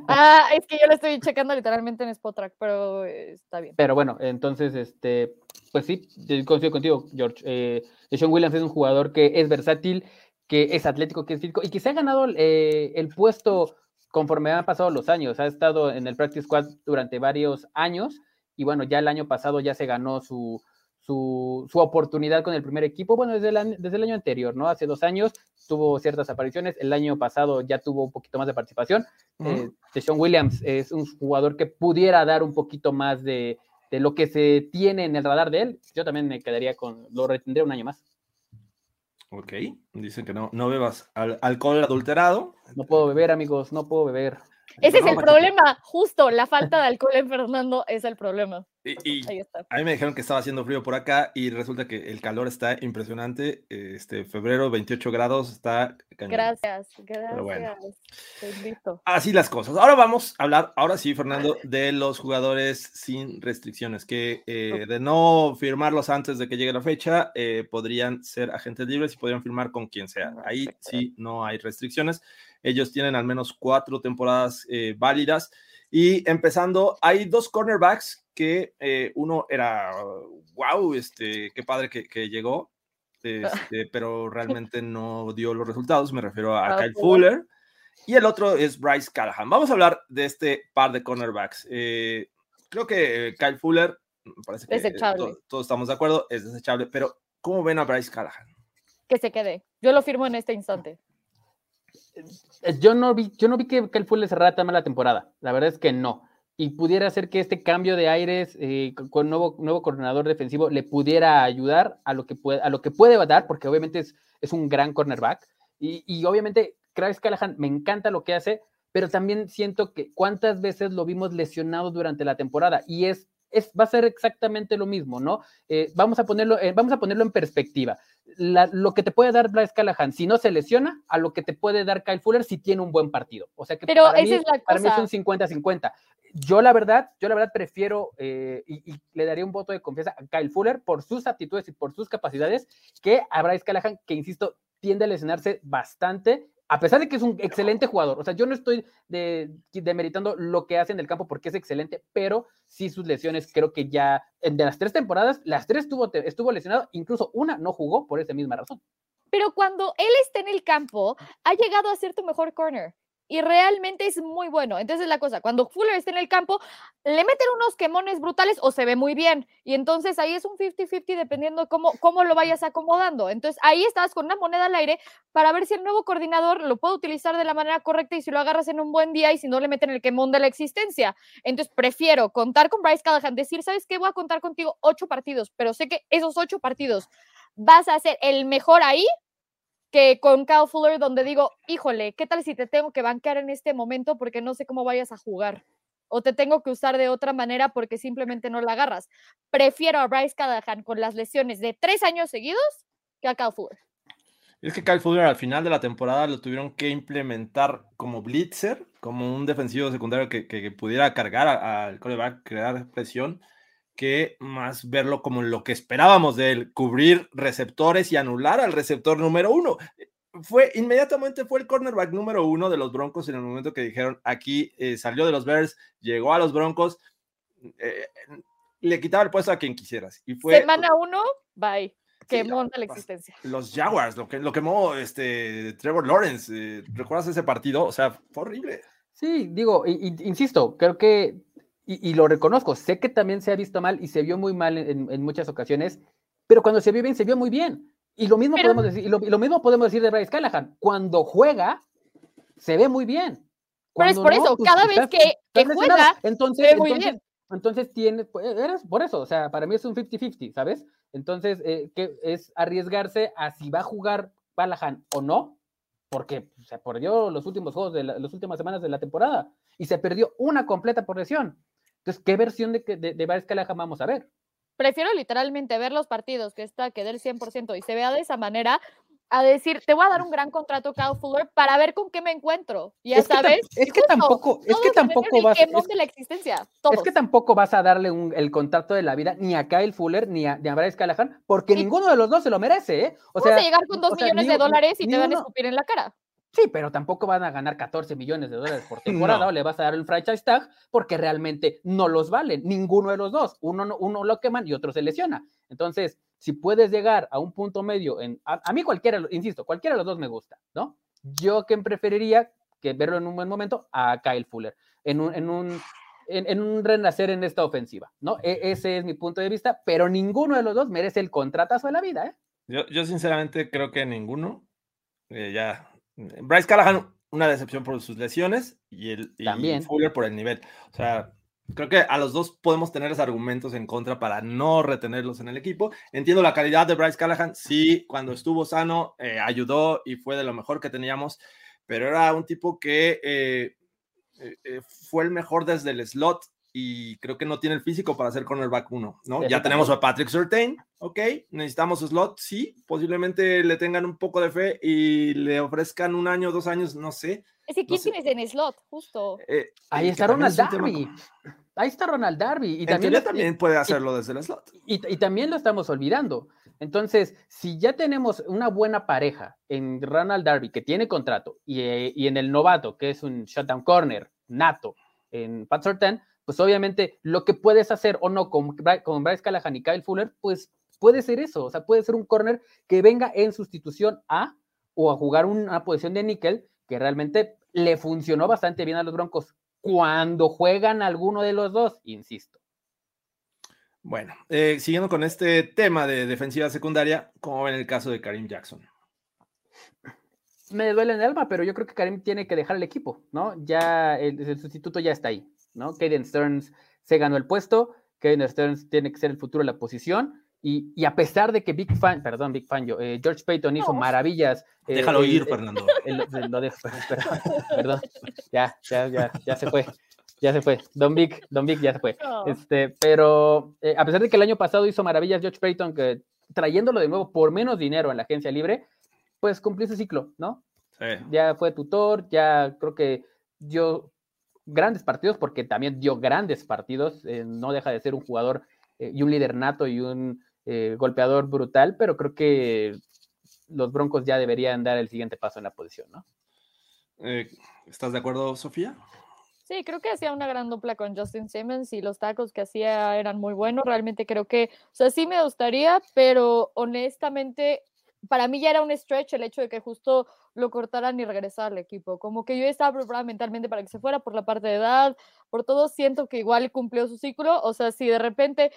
Ah, [laughs] es que yo lo estoy checando literalmente en Spotrack, pero eh, está bien. Pero bueno, entonces, este, pues sí, coincido contigo, George. Eh, Sean Williams es un jugador que es versátil, que es atlético, que es físico y que se ha ganado eh, el puesto conforme han pasado los años. Ha estado en el Practice Squad durante varios años y bueno, ya el año pasado ya se ganó su, su, oportunidad con el primer equipo. Bueno, desde el, desde el año anterior, ¿no? Hace dos años tuvo ciertas apariciones. El año pasado ya tuvo un poquito más de participación. Uh Williams es un jugador que pudiera dar un poquito más de, de lo que se tiene en el radar de él. Yo también me quedaría con, lo retendría un año más. Ok, dicen que no, no bebas alcohol adulterado. No puedo beber, amigos, no puedo beber. Ese es el problema, justo la falta de alcohol en Fernando es el problema. Y, A mí me dijeron que estaba haciendo frío por acá y resulta que el calor está impresionante. Este febrero, 28 grados, está Gracias, gracias. Así las cosas. Ahora vamos a hablar, ahora sí, Fernando, de los jugadores sin restricciones, que eh, de no firmarlos antes de que llegue la fecha, eh, podrían ser agentes libres y podrían firmar con quien sea. Ahí sí no hay restricciones. Ellos tienen al menos cuatro temporadas eh, válidas. Y empezando, hay dos cornerbacks que eh, uno era, wow, este, qué padre que, llegó, este, pero [laughs] realmente no dio los resultados. Me refiero a Kyle Fuller. Y el otro es Bryce Callahan. Vamos a hablar de este par de cornerbacks. Eh, creo que Kyle Fuller, parece que todos estamos de acuerdo, es desechable, pero ¿cómo ven a Bryce Callahan? Que se quede. Yo lo firmo en este instante. Eh, yo no vi, yo no vi que, que el Fuller cerrara tan mal la temporada. La verdad es que no. Y pudiera ser que este cambio de aires eh, con nuevo, nuevo coordinador defensivo le pudiera ayudar a lo que puede, a lo que puede dar, porque obviamente es, es un gran cornerback. Y, y obviamente, Travis Callahan me encanta lo que hace, pero también siento que cuántas veces lo vimos lesionado durante la temporada. Y es es, va a ser exactamente lo mismo, ¿no? Eh, vamos, a ponerlo, vamos a ponerlo en perspectiva. Lo que te puede dar Bryce Callahan si no se lesiona, a lo que te puede dar Kyle Fuller si tiene un buen partido. O sea que Pero para, mí, es para mí es un 50-50. Yo la verdad, yo la verdad prefiero eh, y, y, le daría un voto de confianza a Kyle Fuller por sus aptitudes y por sus capacidades que a Bryce Callahan, que insisto, tiende a lesionarse bastante a pesar de que es un excelente jugador, o sea, yo no estoy demeritando lo que hace en el campo porque es excelente, pero sí sus lesiones, creo que ya de las tres temporadas, las tres estuvo, estuvo lesionado, incluso una no jugó por esa misma razón. Pero cuando él está en el campo, ha llegado a ser tu mejor corner y realmente es muy bueno. Entonces la cosa, cuando Fuller está en el campo, le meten unos quemones brutales o se ve muy bien. Y entonces ahí es un 50-50 dependiendo cómo, cómo lo vayas acomodando. Entonces ahí estás con una moneda al aire para ver si el nuevo coordinador lo puede utilizar de la manera correcta y si lo agarras en un buen día y si no le meten el quemón de la existencia. Entonces prefiero contar con Bryce Callahan, decir, ¿sabes qué? Voy a contar contigo ocho partidos, pero sé que esos ocho partidos vas a ser el mejor ahí que con Kyle Fuller, donde digo, híjole, ¿qué tal si te tengo que bancar en este momento porque no sé cómo vayas a jugar? o te tengo que usar de otra manera porque simplemente no la agarras. Prefiero a Bryce Callahan con las lesiones de tres años seguidos que a Cal Fuller. Es que Kyle Fuller al final de la temporada lo tuvieron que implementar como blitzer, como un defensivo secundario que, que pudiera cargar al coreback, crear presión, que más verlo como lo que esperábamos de él, cubrir receptores y anular al receptor número uno. Fue inmediatamente fue el cornerback número uno de los Broncos en el momento que dijeron aquí eh, salió de los Bears, llegó a los Broncos, eh, le quitaba el puesto a quien quisieras. Y fue, Semana uno, bye quemó la existencia. Los Jaguars, lo, que, lo quemó este, Trevor Lawrence. Eh, ¿Recuerdas ese partido? O sea, fue horrible. Sí, digo, insisto, creo que, y, lo reconozco, sé que también se ha visto mal y se vio muy mal en, muchas ocasiones, pero cuando se vio bien, se vio muy bien. Y lo mismo, podemos, decir, y lo, mismo podemos decir de Bryce Callahan. Cuando juega, se ve muy bien. pero es por eso, pues, cada vez que, juega, entonces, se ve muy bien. Entonces tiene, pues, eres por eso, o sea, para mí es un 50-50, ¿sabes? Entonces, eh, que es arriesgarse a si va a jugar Balahan o no, porque se perdió los últimos juegos de las últimas semanas de la temporada y se perdió una completa por lesión. Entonces, ¿qué versión de, de, de Callahan vamos a ver? Prefiero literalmente ver los partidos que está que del 100% y se vea de esa manera a decir, te voy a dar un gran contrato, Cal Fuller, para ver con qué me encuentro. Ya sabes. es que tampoco, es que tampoco vas. Es, de la existencia, es que tampoco vas a darle un, el contrato de la vida ni a Kyle Fuller ni a, ni a Bryce Callahan, porque ninguno de los dos se lo merece, ¿eh? O sea, vas a llegar con dos millones de dólares y te van a escupir en la cara. Sí, pero tampoco van a ganar 14 millones de dólares por [laughs] temporada o le vas a dar el franchise tag porque realmente no los valen, ninguno de los dos. Uno, uno lo queman y otro se lesiona. Entonces, si puedes llegar a un punto medio, en, a, mí cualquiera, insisto, cualquiera de los dos me gusta, ¿no? Yo que preferiría que verlo en un buen momento a Kyle Fuller, en un, en un, en, un renacer en esta ofensiva, ¿no? E, ese es mi punto de vista, pero ninguno de los dos merece el contratazo de la vida, ¿eh? Yo, yo sinceramente creo que ninguno. Eh, ya. Bryce Callahan, una decepción por sus lesiones y el y Fuller por el nivel. O sea, Creo que a los dos podemos tener argumentos en contra para no retenerlos en el equipo. Entiendo la calidad de Bryce Callahan. Sí, cuando estuvo sano, eh, ayudó y fue de lo mejor que teníamos, pero era un tipo que eh, eh, fue el mejor desde el slot y creo que no tiene el físico para ser cornerback uno, ¿no? Ya tenemos a Patrick Surtain, ok, necesitamos slot, sí, posiblemente le tengan un poco de fe y le ofrezcan un año, dos años, no sé es que ¿quién tienes en slot? Justo. Eh, ahí está Ronald Darby. Ahí está Ronald Darby. Y también, también puede hacerlo desde el slot. Y, también lo estamos olvidando. Entonces, si ya tenemos una buena pareja en Ronald Darby, que tiene contrato, y, eh, en el novato, que es un shutdown corner nato en Pat Sorten, pues obviamente lo que puedes hacer o no con, con Bryce Callahan y Kyle Fuller, pues puede ser eso. O sea, puede ser un corner que venga en sustitución a o a jugar una posición de níquel que realmente le funcionó bastante bien a los Broncos cuando juegan alguno de los dos, insisto. Bueno, eh, siguiendo con este tema de defensiva secundaria, ¿cómo ven el caso de Karim Jackson? Me duele en el alma, pero yo creo que Karim tiene que dejar el equipo, ¿no? Ya el, sustituto ya está ahí, ¿no? Kaden Stearns se ganó el puesto, Kaden Stearns tiene que ser el futuro de la posición, y, a pesar de que Big Fan, perdón, Big Fan yo, eh, George Payton hizo maravillas. Eh, Déjalo ir, Fernando. [laughs] lo dejo, perdón, perdón, ya, ya, ya, ya se fue. Ya se fue. Don Big, Don Big ya se fue. Este, pero eh, a pesar de que el año pasado hizo maravillas George Payton, que trayéndolo de nuevo por menos dinero en la agencia libre, pues cumplió su ciclo, ¿no? Ya fue tutor, ya creo que dio grandes partidos, porque también dio grandes partidos. no deja de ser un jugador y un líder nato y un eh, golpeador brutal, pero creo que los Broncos ya deberían dar el siguiente paso en la posición, ¿no? Eh, ¿Estás de acuerdo, Sofía? Sí, creo que hacía una gran dupla con Justin Simmons y los tacos que hacía eran muy buenos. Realmente creo que, o sea, sí me gustaría, pero honestamente, para mí ya era un stretch el hecho de que justo lo cortaran y regresara al equipo. Como que yo estaba preparada mentalmente para que se fuera por la parte de edad, por todo, siento que igual cumplió su ciclo. O sea, si de repente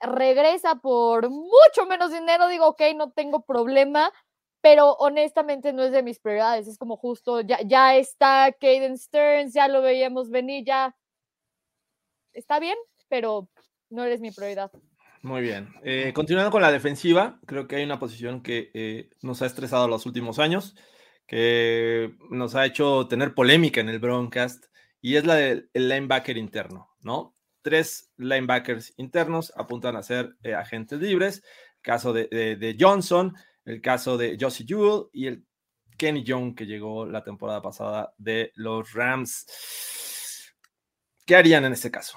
regresa por mucho menos dinero, digo, ok, no tengo problema, pero honestamente no es de mis prioridades. Es como justo, ya, ya está Caden Stearns, ya lo veíamos venir, ya está bien, pero no eres mi prioridad. Muy bien. Eh, continuando con la defensiva, creo que hay una posición que eh, nos ha estresado los últimos años, que nos ha hecho tener polémica en el broadcast y es la del linebacker interno, ¿no? Tres linebackers internos apuntan a ser eh, agentes libres, el caso de, de, Johnson, el caso de Josie Jewell y el Kenny Young que llegó la temporada pasada de los Rams. ¿Qué harían en este caso?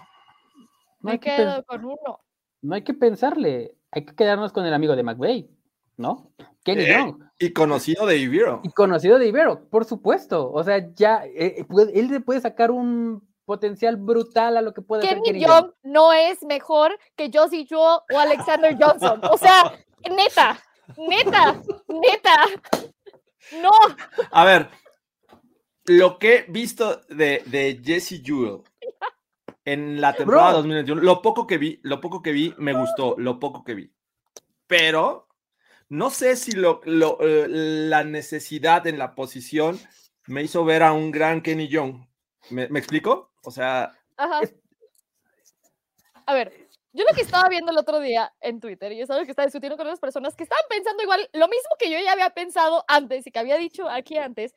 Me quedo con uno. No hay que pensarle, hay que quedarnos con el amigo de McVeigh, ¿no? Kenny eh, Young. Y conocido de Ibero. Y conocido de Ibero, por supuesto. O sea, ya eh, él le puede sacar un potencial brutal a lo que puede Kenny hacer Kenny Young. no es mejor que Josie Joe o Alexander Johnson. O sea, neta, neta, neta. No. A ver, lo que he visto de, de Jesse Jewell en la temporada 2021, lo poco que vi, lo poco que vi me gustó, lo poco que vi. Pero no sé si lo, eh, la necesidad en la posición me hizo ver a un gran Kenny Young. ¿Me, explico? O sea. Ajá. A ver, yo lo que estaba viendo el otro día en Twitter y es algo que estaba discutiendo con otras personas que estaban pensando igual lo mismo que yo ya había pensado antes y que había dicho aquí antes.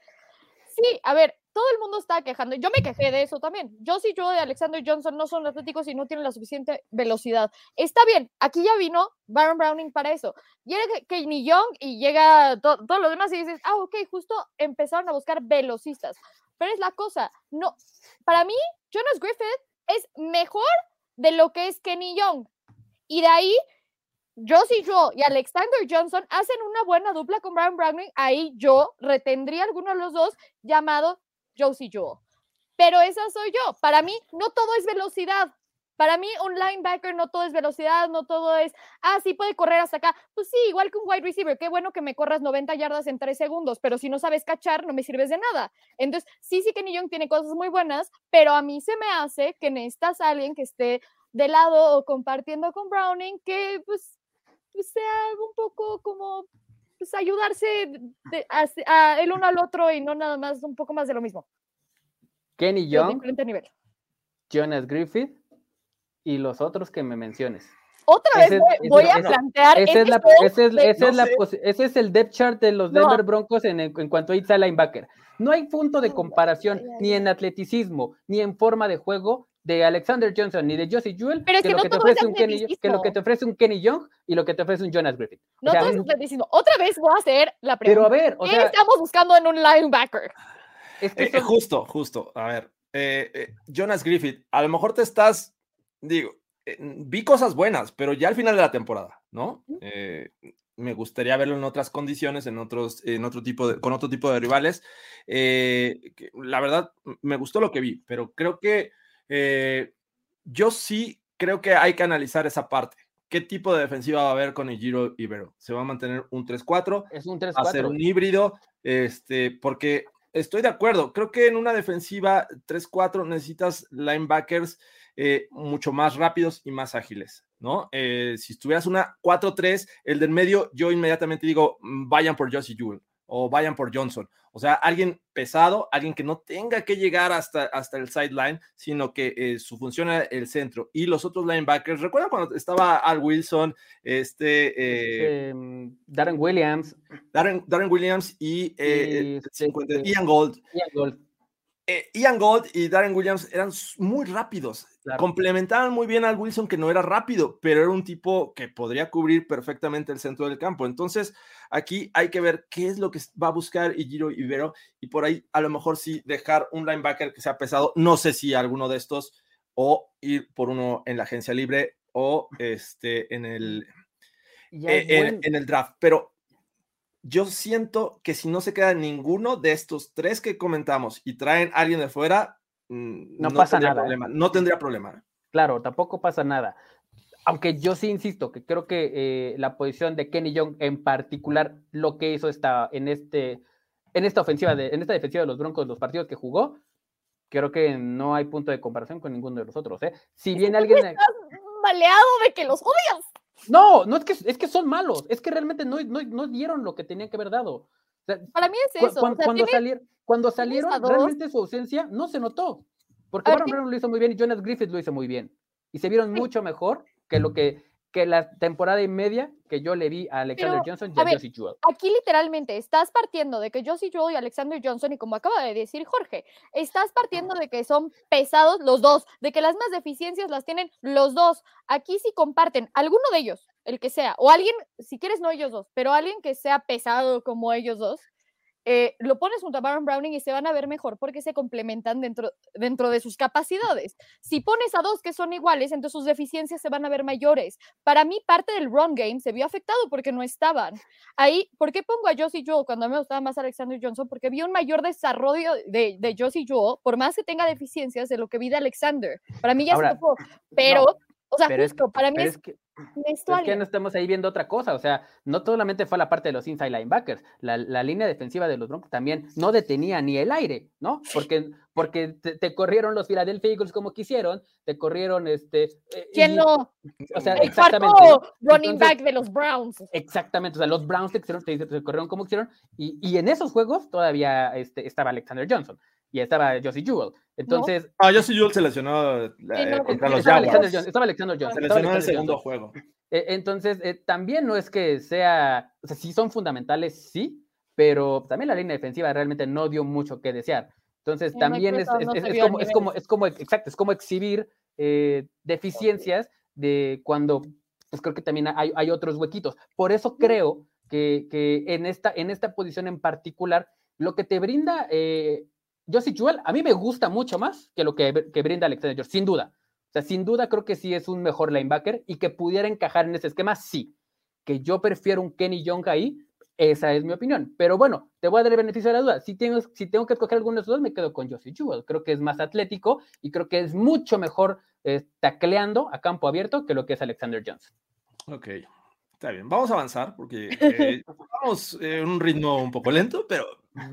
Sí, a ver, todo el mundo estaba quejando. Yo me quejé de eso también. Yo sí, yo de Alexander Johnson no son atléticos y no tienen la suficiente velocidad. Está bien, aquí ya vino Baron Browning para eso. Llega Kenny Young y llega todo, todo lo demás y dices, ah, ok, justo empezaron a buscar velocistas. Pero es la cosa, no, para mí, Jonas Griffith es mejor de lo que es Kenny Young. Y de ahí Josie Joe y Alexander Johnson hacen una buena dupla con Brian Browning. Ahí yo retendría alguno de los dos llamado Josie Joe. Pero esa soy yo. Para mí, no todo es velocidad. Para mí, un linebacker no todo es velocidad, no todo es, ah, sí puede correr hasta acá. Pues sí, igual que un wide receiver. Qué bueno que me corras 90 yardas en 3 segundos, pero si no sabes cachar, no me sirves de nada. Entonces, sí, sí, Kenny Young tiene cosas muy buenas, pero a mí se me hace que necesitas alguien que esté de lado o compartiendo con Browning que, pues sea un poco como pues, ayudarse a, el uno al otro y no nada más un poco más de lo mismo. Kenny Young, Jonas Griffith y los otros que me menciones. Otra vez voy, a plantear. Ese es, el depth chart de los Denver Broncos en, en, cuanto a inside linebacker. No hay punto de comparación ni en atleticismo ni en forma de juego de Alexander Johnson ni de Josie Jewell que, lo que, te ofrece un Kenny, que lo que te ofrece un Kenny Young y lo que te ofrece un Jonas Griffith. No todo es atleticismo. Otra vez voy a hacer la pregunta. Pero a ver, o ¿qué estamos buscando en un linebacker? Es que eh, justo, justo. A ver, eh, eh, Jonas Griffith, a lo mejor te estás, digo, vi cosas buenas, pero ya al final de la temporada, ¿no? me gustaría verlo en otras condiciones, en otros, en otro tipo de, con otro tipo de rivales. la verdad, me gustó lo que vi, pero creo que eh, yo sí creo que hay que analizar esa parte. ¿Qué tipo de defensiva va a haber con el Giro Ibero? ¿Se va a mantener un 3-4? Es un 3-4. ¿Va a ser un híbrido? Este, porque estoy de acuerdo. Creo que en una defensiva 3-4 necesitas linebackers eh, mucho más rápidos y más ágiles, ¿no? Eh, si estuvieras una 4-3, el del medio, yo inmediatamente digo, mm, vayan por Josie Jewell o vayan por Johnson. O sea, alguien pesado, alguien que no tenga que llegar hasta, hasta el sideline, sino que eh, su función el centro. Y los otros linebackers, ¿recuerdan cuando estaba Al Wilson, este... Eh, este mm, Darren Williams. Darren, Williams y, eh, este, Ian Gold. Ian Gold. Ian Gold y Darren Williams eran muy rápidos. Complementaban muy bien al Wilson, que no era rápido, pero era un tipo que podría cubrir perfectamente el centro del campo. Entonces, aquí hay que ver qué es lo que va a buscar Igiro Ibero y por ahí a lo mejor sí dejar un linebacker que sea pesado. No sé si alguno de estos o ir por uno en la agencia libre o este en el, eh, en, el draft. Pero yo siento que si no se queda ninguno de estos tres que comentamos y traen a alguien de fuera, Mm, no, pasa nada. ¿eh? No tendría problema. Claro, tampoco pasa nada. Aunque yo sí insisto que creo que eh, la posición de Kenny Young en particular, lo que hizo esta, en, este, en esta ofensiva, de, en esta defensiva de los Broncos, los partidos que jugó, creo que no hay punto de comparación con ninguno de los otros. ¿eh? Si bien alguien. Estás maleado de que los odias. No, no es que, es que son malos, es que realmente no, no, dieron lo que tenían que haber dado. Para mí es eso. cuando, salieron, cuando salieron, realmente su ausencia no se notó. Porque Aaron Brown lo hizo muy bien y Jonas Griffith lo hizo muy bien. Y se vieron mucho mejor que lo que, que la temporada y media que yo le vi a Alexander Pero, Johnson y a a ver, Josie Jewell. Aquí literalmente estás partiendo de que Josie Jewell y Alexander Johnson, y como acaba de decir Jorge, estás partiendo de que son pesados los dos, de que las más deficiencias las tienen los dos. Aquí sí comparten alguno de ellos, el que sea, o alguien, si quieres no ellos dos, pero alguien que sea pesado como ellos dos, eh, lo pones junto a Baron Browning y se van a ver mejor porque se complementan dentro, dentro de sus capacidades. Si pones a dos que son iguales, entonces sus deficiencias se van a ver mayores. Para mí, parte del run game se vio afectado porque no estaban. Ahí, ¿por qué pongo a Josie Jewell cuando a mí me gustaba más Alexander Johnson? Porque vi un mayor desarrollo de, de Josie Jewell, por más que tenga deficiencias, de lo que vi de Alexander. Para mí ya Ahora, se tocó. Pero, o sea, pero es justo, para mí es que, esto es que no estamos ahí viendo otra cosa. O sea, no solamente fue la parte de los inside linebackers, la, la línea defensiva de los Broncos también no detenía ni el aire, ¿no? Porque, porque te, te corrieron los Philadelphia Eagles como quisieron, te corrieron este. eh, ¿Quién y- no? O sea, El exactamente. cuarto ¿no? running Entonces, back de los Browns. Exactamente, o sea, los Browns te, te, te corrieron como quisieron, y, y en esos juegos todavía este, estaba Alexander Johnson y estaba Josie Jewell. Entonces, Ah, sí, Jules se lesionó eh, no, contra estaba los estaba, Jaguars. Alexander Johnson, estaba Alexander Johnson. Se lesionó en el segundo juego. Eh, Entonces, eh, también no es que sea, o sea, sí son fundamentales, sí, pero también la línea defensiva realmente no dio mucho que desear. Entonces, también es, no como, es, como, es como, exacto, es como exhibir eh, deficiencias de cuando, pues creo que también hay, hay otros huequitos. Por eso creo que, que en, esta, en esta posición en particular, lo que te brinda eh, Josie Jewell, a mí me gusta mucho más que lo que, brinda Alexander George, sin duda. O sea, sin duda creo que sí es un mejor linebacker y que pudiera encajar en ese esquema, sí. Que yo prefiero un Kenny Young ahí, esa es mi opinión. Pero bueno, te voy a dar el beneficio de la duda. Si tengo, si tengo que escoger alguno de dos, me quedo con Josie Jewell. Creo que es más atlético y creo que es mucho mejor eh, tacleando a campo abierto que lo que es Alexander Johnson. Ok, está bien. Vamos a avanzar porque eh, [laughs] vamos en un ritmo un poco lento, pero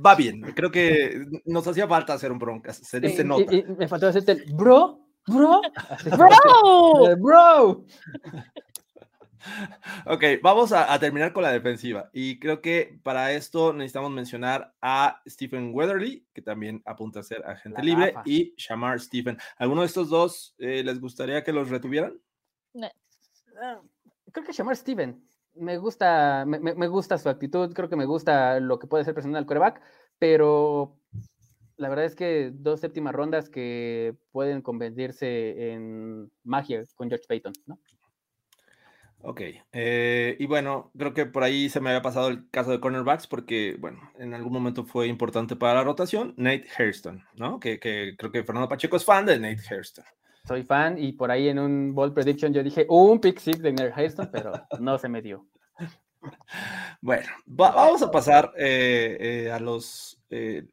va bien. Creo que nos hacía falta hacer un broncas. Se, nota. y- y me faltó decirte, el bro, bro, ¡Bro! eh, bro. [laughs] Ok, vamos a, a terminar con la defensiva. Y creo que para esto necesitamos mencionar a Stephen Weatherly, que también apunta a ser agente La libre, gafa. y Shamar Stephen. ¿Alguno de estos dos eh, les gustaría que los retuvieran? Ah, creo que Shamar Steven. Me gusta, me, gusta su actitud, creo que me gusta lo que puede ser presionar al quarterback, pero la verdad es que dos séptimas rondas que pueden convertirse en magia con George Payton, ¿no? Ok, eh, y bueno, creo que por ahí se me había pasado el caso de cornerbacks porque, bueno, en algún momento fue importante para la rotación, Nate Hairston, ¿no? Que, que creo que Fernando Pacheco es fan de Nate Hairston. Soy fan y por ahí en un bold prediction yo dije un pick six de Nate Hairston, pero no se me dio. Bueno, va- vamos a pasar eh, eh, a los eh,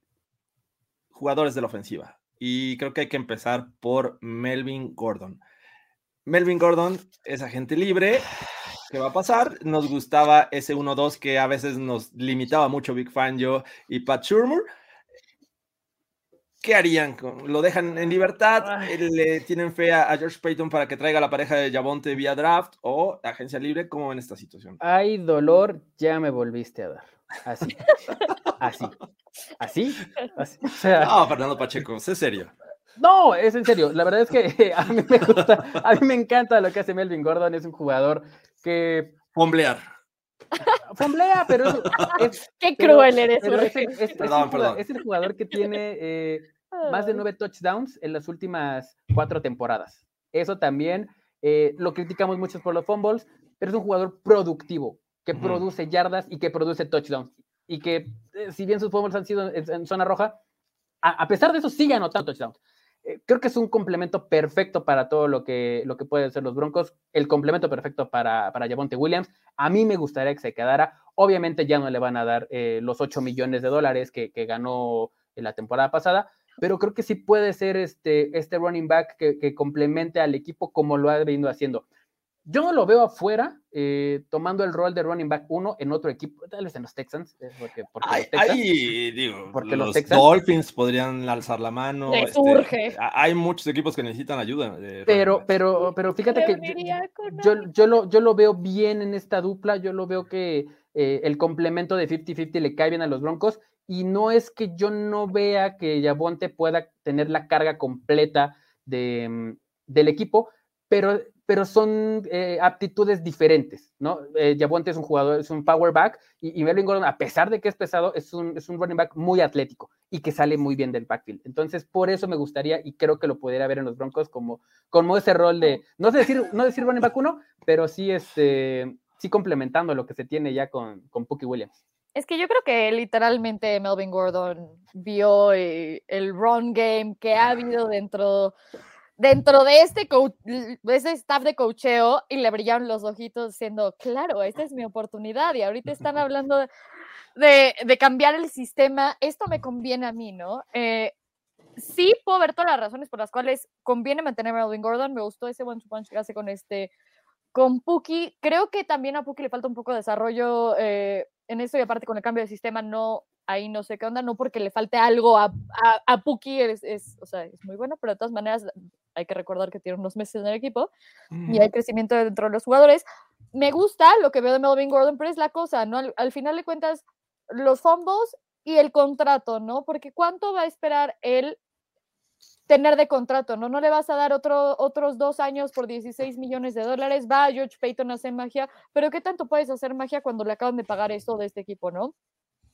jugadores de la ofensiva. Y creo que hay que empezar por Melvin Gordon. Melvin Gordon es agente libre. ¿Qué va a pasar? Nos gustaba ese 1-2 que a veces nos limitaba mucho Big Fangio y Pat Shurmur. ¿Qué harían? ¿Lo dejan en libertad? ¿Le tienen fe a, George Payton para que traiga la pareja de Javonte vía draft o agencia libre? ¿Cómo ven esta situación? Hay dolor, ya me volviste a dar. Así, así, así, así. O sea, No, Fernando Pacheco, sé serio. No, es en serio. La verdad es que [laughs] a mí me gusta, a mí me encanta lo que hace Melvin Gordon. Es un jugador que Homblear. Fomblea, pero es, [laughs] es- Qué pero- cruel eres, pero es, el- es- es Perdón, el jugador, perdón. es el jugador que tiene eh, más de nueve touchdowns en las últimas cuatro temporadas. Eso también eh, lo criticamos mucho por los fumbles, pero es un jugador productivo, que produce yardas y que produce touchdowns. Y que, eh, si bien sus fumbles han sido en, en zona roja, a, a pesar de eso sigue anotando touchdowns. Eh, creo que es un complemento perfecto para todo lo que, lo que pueden ser los Broncos, el complemento perfecto para, para Javonte Williams. A mí me gustaría que se quedara. Obviamente ya no le van a dar eh, los 8 millones de dólares que, ganó en la temporada pasada, pero creo que sí puede ser este, este running back que complemente al equipo como lo ha venido haciendo. Yo no lo veo afuera eh, tomando el rol de running back uno en otro equipo, tal vez en los Texans, eh, porque, porque Ay, los Texans- digo, porque los los, Texans- Dolphins podrían alzar la mano. Les este, urge. hay muchos equipos que necesitan ayuda. pero, pero, pero fíjate que yo- yo, lo, yo lo veo bien en esta dupla, yo lo veo que eh, el complemento de 50-50 le cae bien a los Broncos y no es que yo no vea que Yabonte pueda tener la carga completa de, mm, del equipo, pero, pero son eh, aptitudes diferentes, ¿no? Eh, es un jugador, es un power back y, Melvin Gordon, a pesar de que es pesado, es un, es un running back muy atlético y que sale muy bien del backfield. Entonces, por eso me gustaría y creo que lo pudiera ver en los Broncos como, ese rol de, no sé decir, no decir running back uno, pero sí, este, sí complementando lo que se tiene ya con, con Pookie Williams. Es que yo creo que literalmente Melvin Gordon vio eh, el run game que ha habido dentro, dentro de este, ese staff de cocheo y le brillaron los ojitos diciendo, claro, esta es mi oportunidad y ahorita están [laughs] hablando de, de cambiar el sistema, esto me conviene a mí, ¿no? Eh, sí puedo ver todas las razones por las cuales conviene mantener a Melvin Gordon, me gustó ese one to punch que hace con este con Puki, creo que también a Puki le falta un poco de desarrollo eh, en eso y aparte con el cambio de sistema no, ahí no sé qué onda, no porque le falte algo a, a, Puki, es, es, o sea, es muy bueno, pero de todas maneras hay que recordar que tiene unos meses en el equipo y hay crecimiento dentro de los jugadores. Me gusta lo que veo de Melvin Gordon, pero es la cosa, ¿no? Al, al final de cuentas, los fumbles y el contrato, ¿no? Porque ¿cuánto va a esperar él tener de contrato, ¿no? No le vas a dar otro, otros dos años por 16 millones de dólares, va George Payton a hacer magia, pero ¿qué tanto puedes hacer magia cuando le acaban de pagar eso de este equipo, ¿no?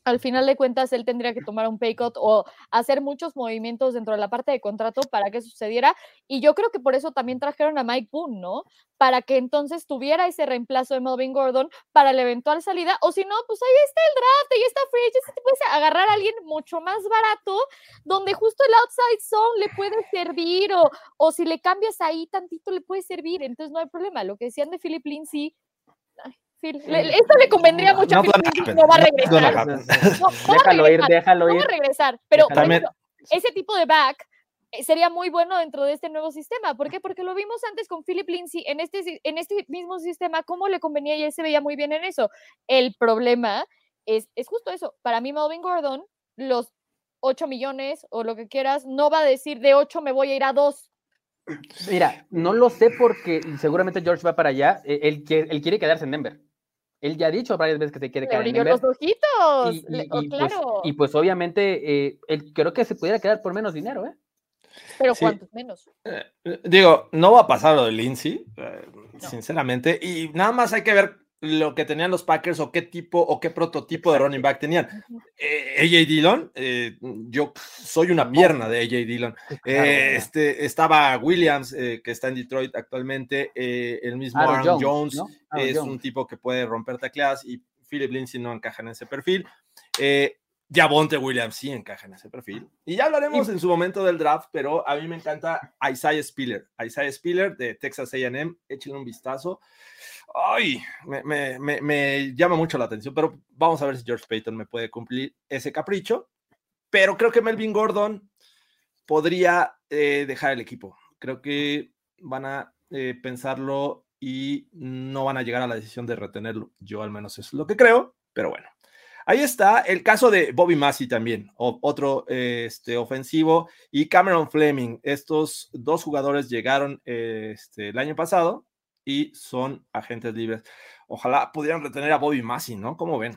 Al final de cuentas él tendría que tomar un pay cut o hacer muchos movimientos dentro de la parte de contrato para que sucediera. Y yo creo que por eso también trajeron a Mike Boone, ¿no? Para que entonces tuviera ese reemplazo de Melvin Gordon para la eventual salida. O si no, pues ahí está el draft, ahí está Free Agency, puedes agarrar a alguien mucho más barato, donde justo el outside zone le puede servir o, o si le cambias ahí tantito le puede servir. Entonces no hay problema. Lo que decían de Philip Lindsay esto le convendría mucho a Philip no va a regresar. déjalo ir, déjalo ir. No va a regresar, pero ese tipo de back eh, sería muy bueno dentro de este nuevo sistema. ¿Por qué? Porque lo vimos antes con Philip Lindsay en este, en este mismo sistema, cómo le convenía y él se veía muy bien en eso. El problema es, es justo eso. Para mí, Melvin Gordon, los 8 millones o lo que quieras, no va a decir de 8 me voy a ir a 2. Mira, no lo sé porque seguramente George va para allá. E, él, él quiere quedarse en Denver. Él ya ha dicho varias veces que se quiere quedar en Denver. los ojitos. Y, y, pues, claro. y, pues, obviamente eh, él creo que se pudiera quedar por menos dinero, ¿eh? Pero ¿cuántos menos? Eh, digo, no va a pasar lo de Lindsay, eh, sinceramente. Y nada más hay que ver lo que tenían los Packers o qué tipo o qué prototipo de running back tenían. Eh, AJ Dillon, eh, yo soy una pierna de AJ Dillon. Eh, este, estaba Williams, que está en Detroit actualmente, el mismo Aaron, Jones, es un tipo que puede romper teclas y Philip Lindsay no encaja en ese perfil. Javonte Williams sí encaja en ese perfil. Y ya hablaremos en su momento del draft, pero a mí me encanta Isaiah Spiller. Isaiah Spiller de Texas AM, échenle un vistazo. Ay, me, me, me, llama mucho la atención, pero vamos a ver si George Payton me puede cumplir ese capricho. Pero creo que Melvin Gordon podría eh, dejar el equipo. Creo que van a eh, pensarlo y no van a llegar a la decisión de retenerlo. Yo al menos es lo que creo, pero bueno. Ahí está el caso de Bobby Massey también, otro este, ofensivo, y Cameron Fleming. Estos dos jugadores llegaron este, el año pasado y son agentes libres. Ojalá pudieran retener a Bobby Massey, ¿no? ¿Cómo ven?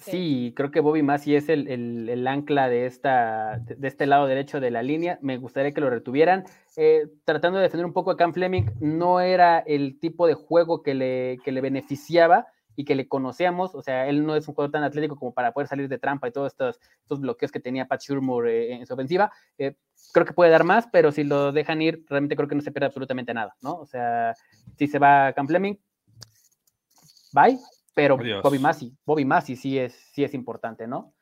Sí, creo que Bobby Massey es el, el, ancla de, esta, de este lado derecho de la línea. Me gustaría que lo retuvieran. Eh, tratando de defender un poco a Cam Fleming, no era el tipo de juego que le, que le beneficiaba y que le conocíamos, o sea, él no es un jugador tan atlético como para poder salir de trampa y todos estos, estos bloqueos que tenía Pat Shurmur eh, en su ofensiva. Eh, creo que puede dar más, pero si lo dejan ir, realmente creo que no se pierde absolutamente nada, ¿no? O sea, si se va Cam Fleming, bye, pero Bobby Massey, Bobby Massey sí es, sí es importante, ¿no?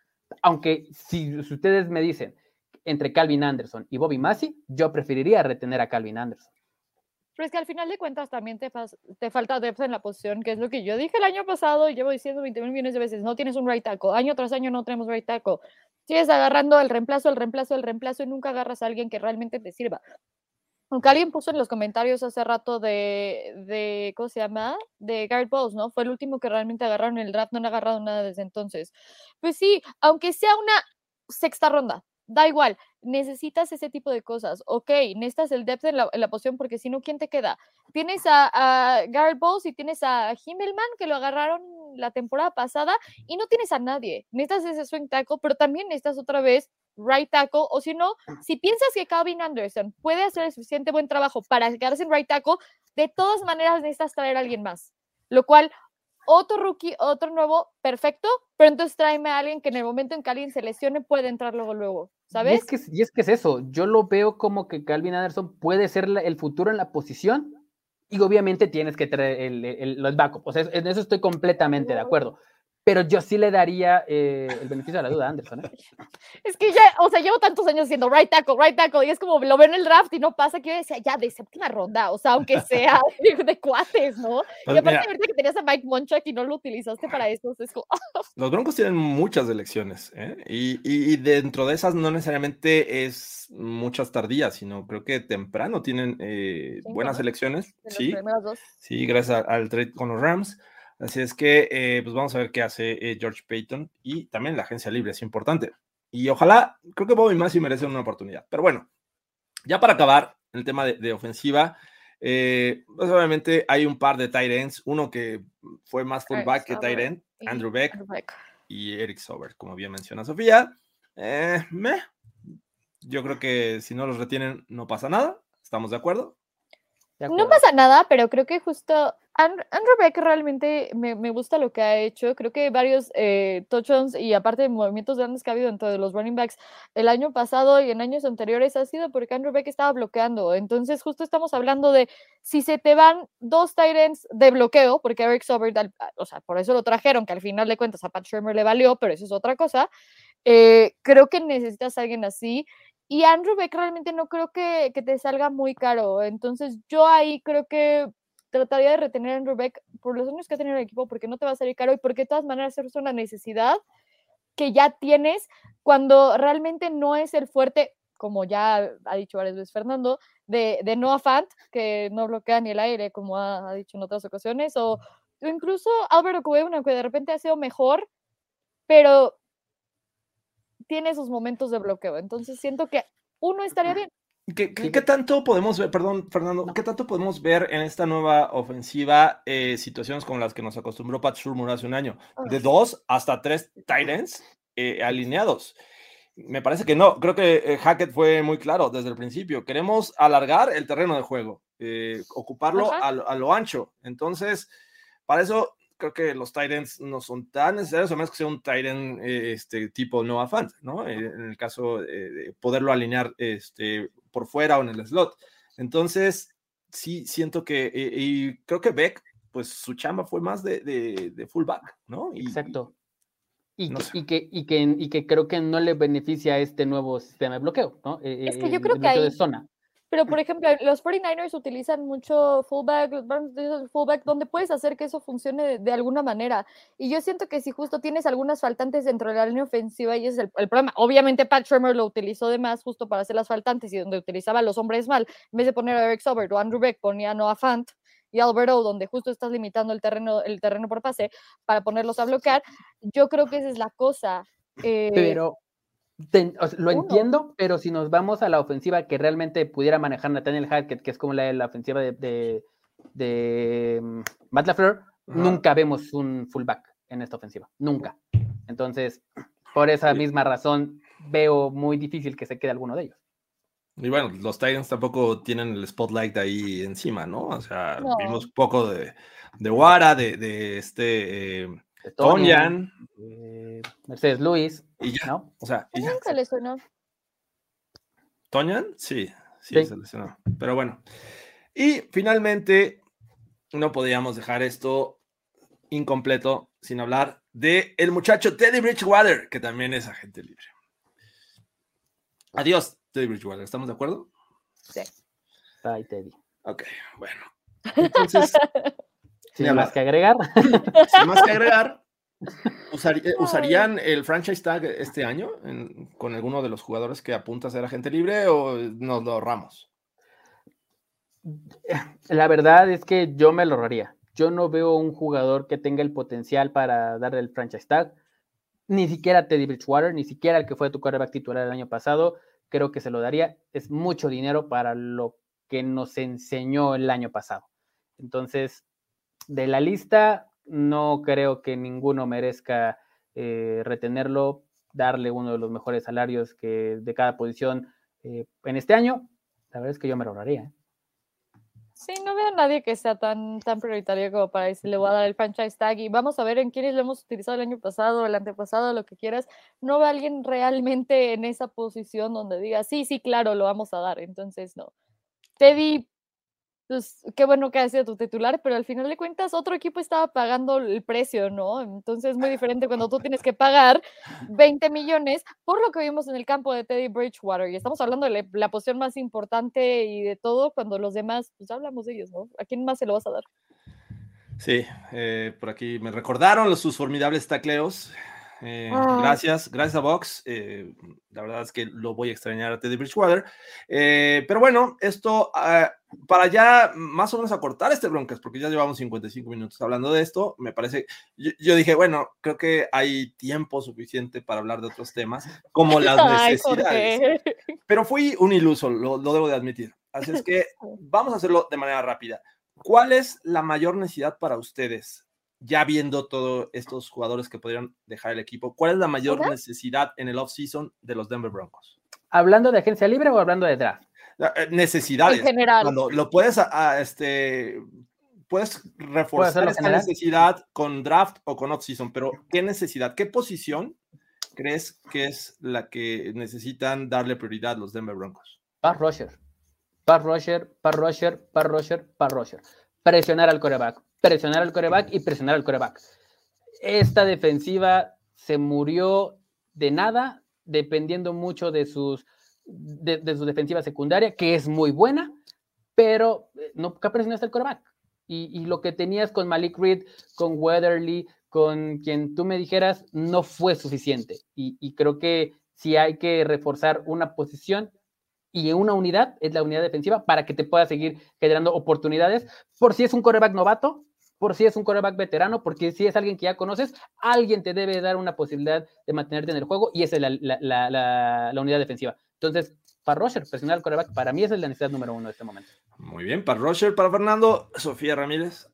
Aunque si, si ustedes me dicen entre Calvin Anderson y Bobby Massey, yo preferiría retener a Calvin Anderson. Pero es que al final de cuentas también te, te falta depth en la posición, que es lo que yo dije el año pasado y llevo diciendo 20 mil millones de veces, no tienes un right tackle, año tras año no tenemos right tackle. Sigues agarrando el reemplazo, el reemplazo, el reemplazo y nunca agarras a alguien que realmente te sirva. Aunque alguien puso en los comentarios hace rato de, de ¿cómo se llama? De Garrett Bowles, ¿no? Fue el último que realmente agarraron el draft, no han agarrado nada desde entonces. Pues sí, aunque sea una sexta ronda, da igual, necesitas ese tipo de cosas. Ok, necesitas el depth en la, en la posición porque si no, ¿quién te queda? Tienes a, a Garrett Bowles y tienes a Himmelman que lo agarraron la temporada pasada y no tienes a nadie. Necesitas ese swing tackle, pero también necesitas otra vez right tackle, o si no, si piensas que Calvin Anderson puede hacer el suficiente buen trabajo para quedarse en right tackle, de todas maneras necesitas traer a alguien más. Lo cual, otro rookie, otro nuevo, perfecto, pero entonces tráeme a alguien que en el momento en que alguien se lesione puede entrar luego, luego, ¿sabes? Y es que, y es, que es eso, yo lo veo como que Calvin Anderson puede ser el futuro en la posición y obviamente tienes que traer el, el, los backup, o sea, en eso estoy completamente de acuerdo pero yo sí le daría eh, el beneficio de la duda a Anderson. ¿eh? [laughs] Es que ya, o sea, llevo tantos años siendo right tackle, right tackle, y es como lo veo en el draft y no pasa que yo decía, ya, de séptima ronda, o sea, aunque sea [laughs] de, cuates, ¿no? Pues y aparte, ahorita que tenías a Mike Monchak y no lo utilizaste para eso, es como... [laughs] Los Broncos tienen muchas elecciones, ¿eh? Y, y, dentro de esas no necesariamente es muchas tardías, sino creo que temprano tienen eh, buenas elecciones, sí, sí, gracias al trade con los Rams. Así es que, eh, pues vamos a ver qué hace eh, George Payton y también la agencia libre, es importante. Y ojalá, creo que Bobby Massey merece una oportunidad. Pero bueno, ya para acabar el tema de, ofensiva, eh, pues obviamente hay un par de tight ends, uno que fue más fullback que tight end, Andrew Beck, y Eric Sober, como bien menciona Sofía. Me, yo creo que si no los retienen no pasa nada, ¿estamos de acuerdo? No pasa nada, pero creo que justo Andrew Beck realmente me, me, gusta lo que ha hecho. Creo que varios eh, touchdowns y aparte de movimientos grandes que ha habido dentro de los running backs el año pasado y en años anteriores ha sido porque Andrew Beck estaba bloqueando. Entonces, justo estamos hablando de si se te van dos Tyrants de bloqueo, porque Eric Sobert, o sea, por eso lo trajeron, que al final de cuentas a Pat Shermer le valió, pero eso es otra cosa. Eh, creo que necesitas a alguien así. Y Andrew Beck realmente no creo que, que, te salga muy caro. Entonces yo ahí creo que trataría de retener a Andrew Beck por los años que ha tenido el equipo porque no te va a salir caro y porque de todas maneras es una necesidad que ya tienes cuando realmente no es el fuerte, como ya ha dicho varias veces Fernando, de, de Noah Fant, que no bloquea ni el aire, como ha, dicho en otras ocasiones, o, incluso Álvaro Cuevana, que de repente ha sido mejor, pero tiene esos momentos de bloqueo. Entonces siento que uno estaría bien. ¿Qué, qué, tanto podemos ver, perdón, Fernando, qué tanto podemos ver en esta nueva ofensiva eh, situaciones como las que nos acostumbró Pat Shurmur hace un año? De dos hasta tres Titans eh, alineados. Me parece que no, creo que eh, Hackett fue muy claro desde el principio. Queremos alargar el terreno de juego, ocuparlo a, a, lo ancho. Entonces, para eso creo que los Titans no son tan necesarios, a menos que sea un Titan eh, este, tipo Noah Fant, ¿no? Eh, en el caso de poderlo alinear este, por fuera o en el slot. Entonces, sí, siento que, eh, y creo que Beck, pues su chamba fue más de, de, fullback, ¿no? Exacto. Y, y, que, y, que, y que creo que no le beneficia a este nuevo sistema de bloqueo, ¿no? Es que yo creo que hay, de zona. Pero, por ejemplo, los 49ers utilizan mucho fullback, fullback, donde puedes hacer que eso funcione de, alguna manera. Y yo siento que si justo tienes algunas faltantes dentro de la línea ofensiva, y es el, problema. Obviamente, Pat Shermer lo utilizó de más justo para hacer las faltantes y donde utilizaba a los hombres mal, en vez de poner a Eric Sobert o Andrew Beck, ponía a Noah Fant y Alberto, donde justo estás limitando el terreno, el terreno por pase para ponerlos a bloquear. Yo creo que esa es la cosa. Eh, Pero lo entiendo, pero si nos vamos a la ofensiva que realmente pudiera manejar Nathaniel Hackett, que es como la, la ofensiva de, de, de mm, Matt LaFleur, nunca vemos un fullback en esta ofensiva, nunca. Entonces, por esa misma razón, veo muy difícil que se quede alguno de ellos. Y bueno, los Titans tampoco tienen el spotlight ahí encima, ¿no? O sea, vimos poco de, de Wara, de, de este eh, Tonyan, eh, Mercedes Luis. Y ya, ¿no? O sea, y ya. se lesionó. ¿Toñan? Sí, sí, se lesionó. Pero bueno. Y finalmente, no podíamos dejar esto incompleto sin hablar de el muchacho Teddy Bridgewater, que también es agente libre. Adiós, Teddy Bridgewater. ¿Estamos de acuerdo? Sí. Bye, Teddy. Ok, bueno. Entonces. [laughs] [laughs] sin más que agregar. Sin más que agregar. ¿Usarían el franchise tag este año con alguno de los jugadores que apunta a ser agente libre o nos lo ahorramos? La verdad es que yo me lo ahorraría. Yo no veo un jugador que tenga el potencial para darle el franchise tag. Ni siquiera Teddy Bridgewater, ni siquiera el que fue tu quarterback titular el año pasado. Creo que se lo daría. Es mucho dinero para lo que nos enseñó el año pasado. Entonces, de la lista, no creo que ninguno merezca eh, retenerlo. darle uno de los mejores salarios que de cada posición eh, en este año, la verdad es que yo me lo ahorraría. ¿eh? Sí, no veo a nadie que sea tan, tan prioritario como para decir, le voy a dar el franchise tag y vamos a ver en quiénes lo hemos utilizado el año pasado, el antepasado, lo que quieras. No veo a alguien realmente en esa posición donde diga, sí, sí, claro, lo vamos a dar. Entonces, no. Teddy pues qué bueno que ha sido tu titular, pero al final de cuentas otro equipo estaba pagando el precio, ¿no? Entonces es muy diferente cuando tú tienes que pagar 20 millones por lo que vimos en el campo de Teddy Bridgewater. Y estamos hablando de la posición más importante y de todo cuando los demás, pues hablamos de ellos, ¿no? ¿A quién más se lo vas a dar? Sí, eh, por aquí me recordaron sus formidables tacleos. Eh, gracias, gracias a Vox. Eh, la verdad es que lo voy a extrañar a Teddy Bridgewater. Eh, pero bueno, esto ah, para ya más o menos acortar este broncas, porque ya llevamos 55 minutos hablando de esto, me parece, yo, dije, bueno, creo que hay tiempo suficiente para hablar de otros temas, como las necesidades. pero fui un iluso, lo, lo debo de admitir. Así es que [laughs] vamos a hacerlo de manera rápida. ¿Cuál es la mayor necesidad para ustedes ya viendo todos estos jugadores que podrían dejar el equipo, ¿cuál es la mayor necesidad en el off-season de los Denver Broncos? ¿Hablando de agencia libre o hablando de draft? Eh, necesidades. En general. Cuando lo puedes, este, puedes reforzar esa necesidad con draft o con off-season, pero ¿qué necesidad? ¿Qué posición crees que es la que necesitan darle prioridad los Denver Broncos? Pass rusher. Pass rusher, pass rusher, pass rusher, pass rusher. Presionar al coreback presionar al coreback y presionar al coreback. Esta defensiva se murió de nada, dependiendo mucho de, sus, de, su defensiva secundaria, que es muy buena, pero eh, no presionaste al coreback. Y, lo que tenías con Malik Reed, con Weatherly, con quien tú me dijeras, no fue suficiente. Y, y creo que si hay que reforzar una posición, y una unidad es la unidad defensiva para que te pueda seguir generando oportunidades. Por si es un coreback novato, por si es un coreback veterano, porque si es alguien que ya conoces, alguien te debe dar una posibilidad de mantenerte en el juego y esa es la, unidad defensiva. Entonces, para Roger, presionar al coreback, para mí esa es la necesidad número uno de este momento. Muy bien, para Roger, para Fernando, Sofía Ramírez.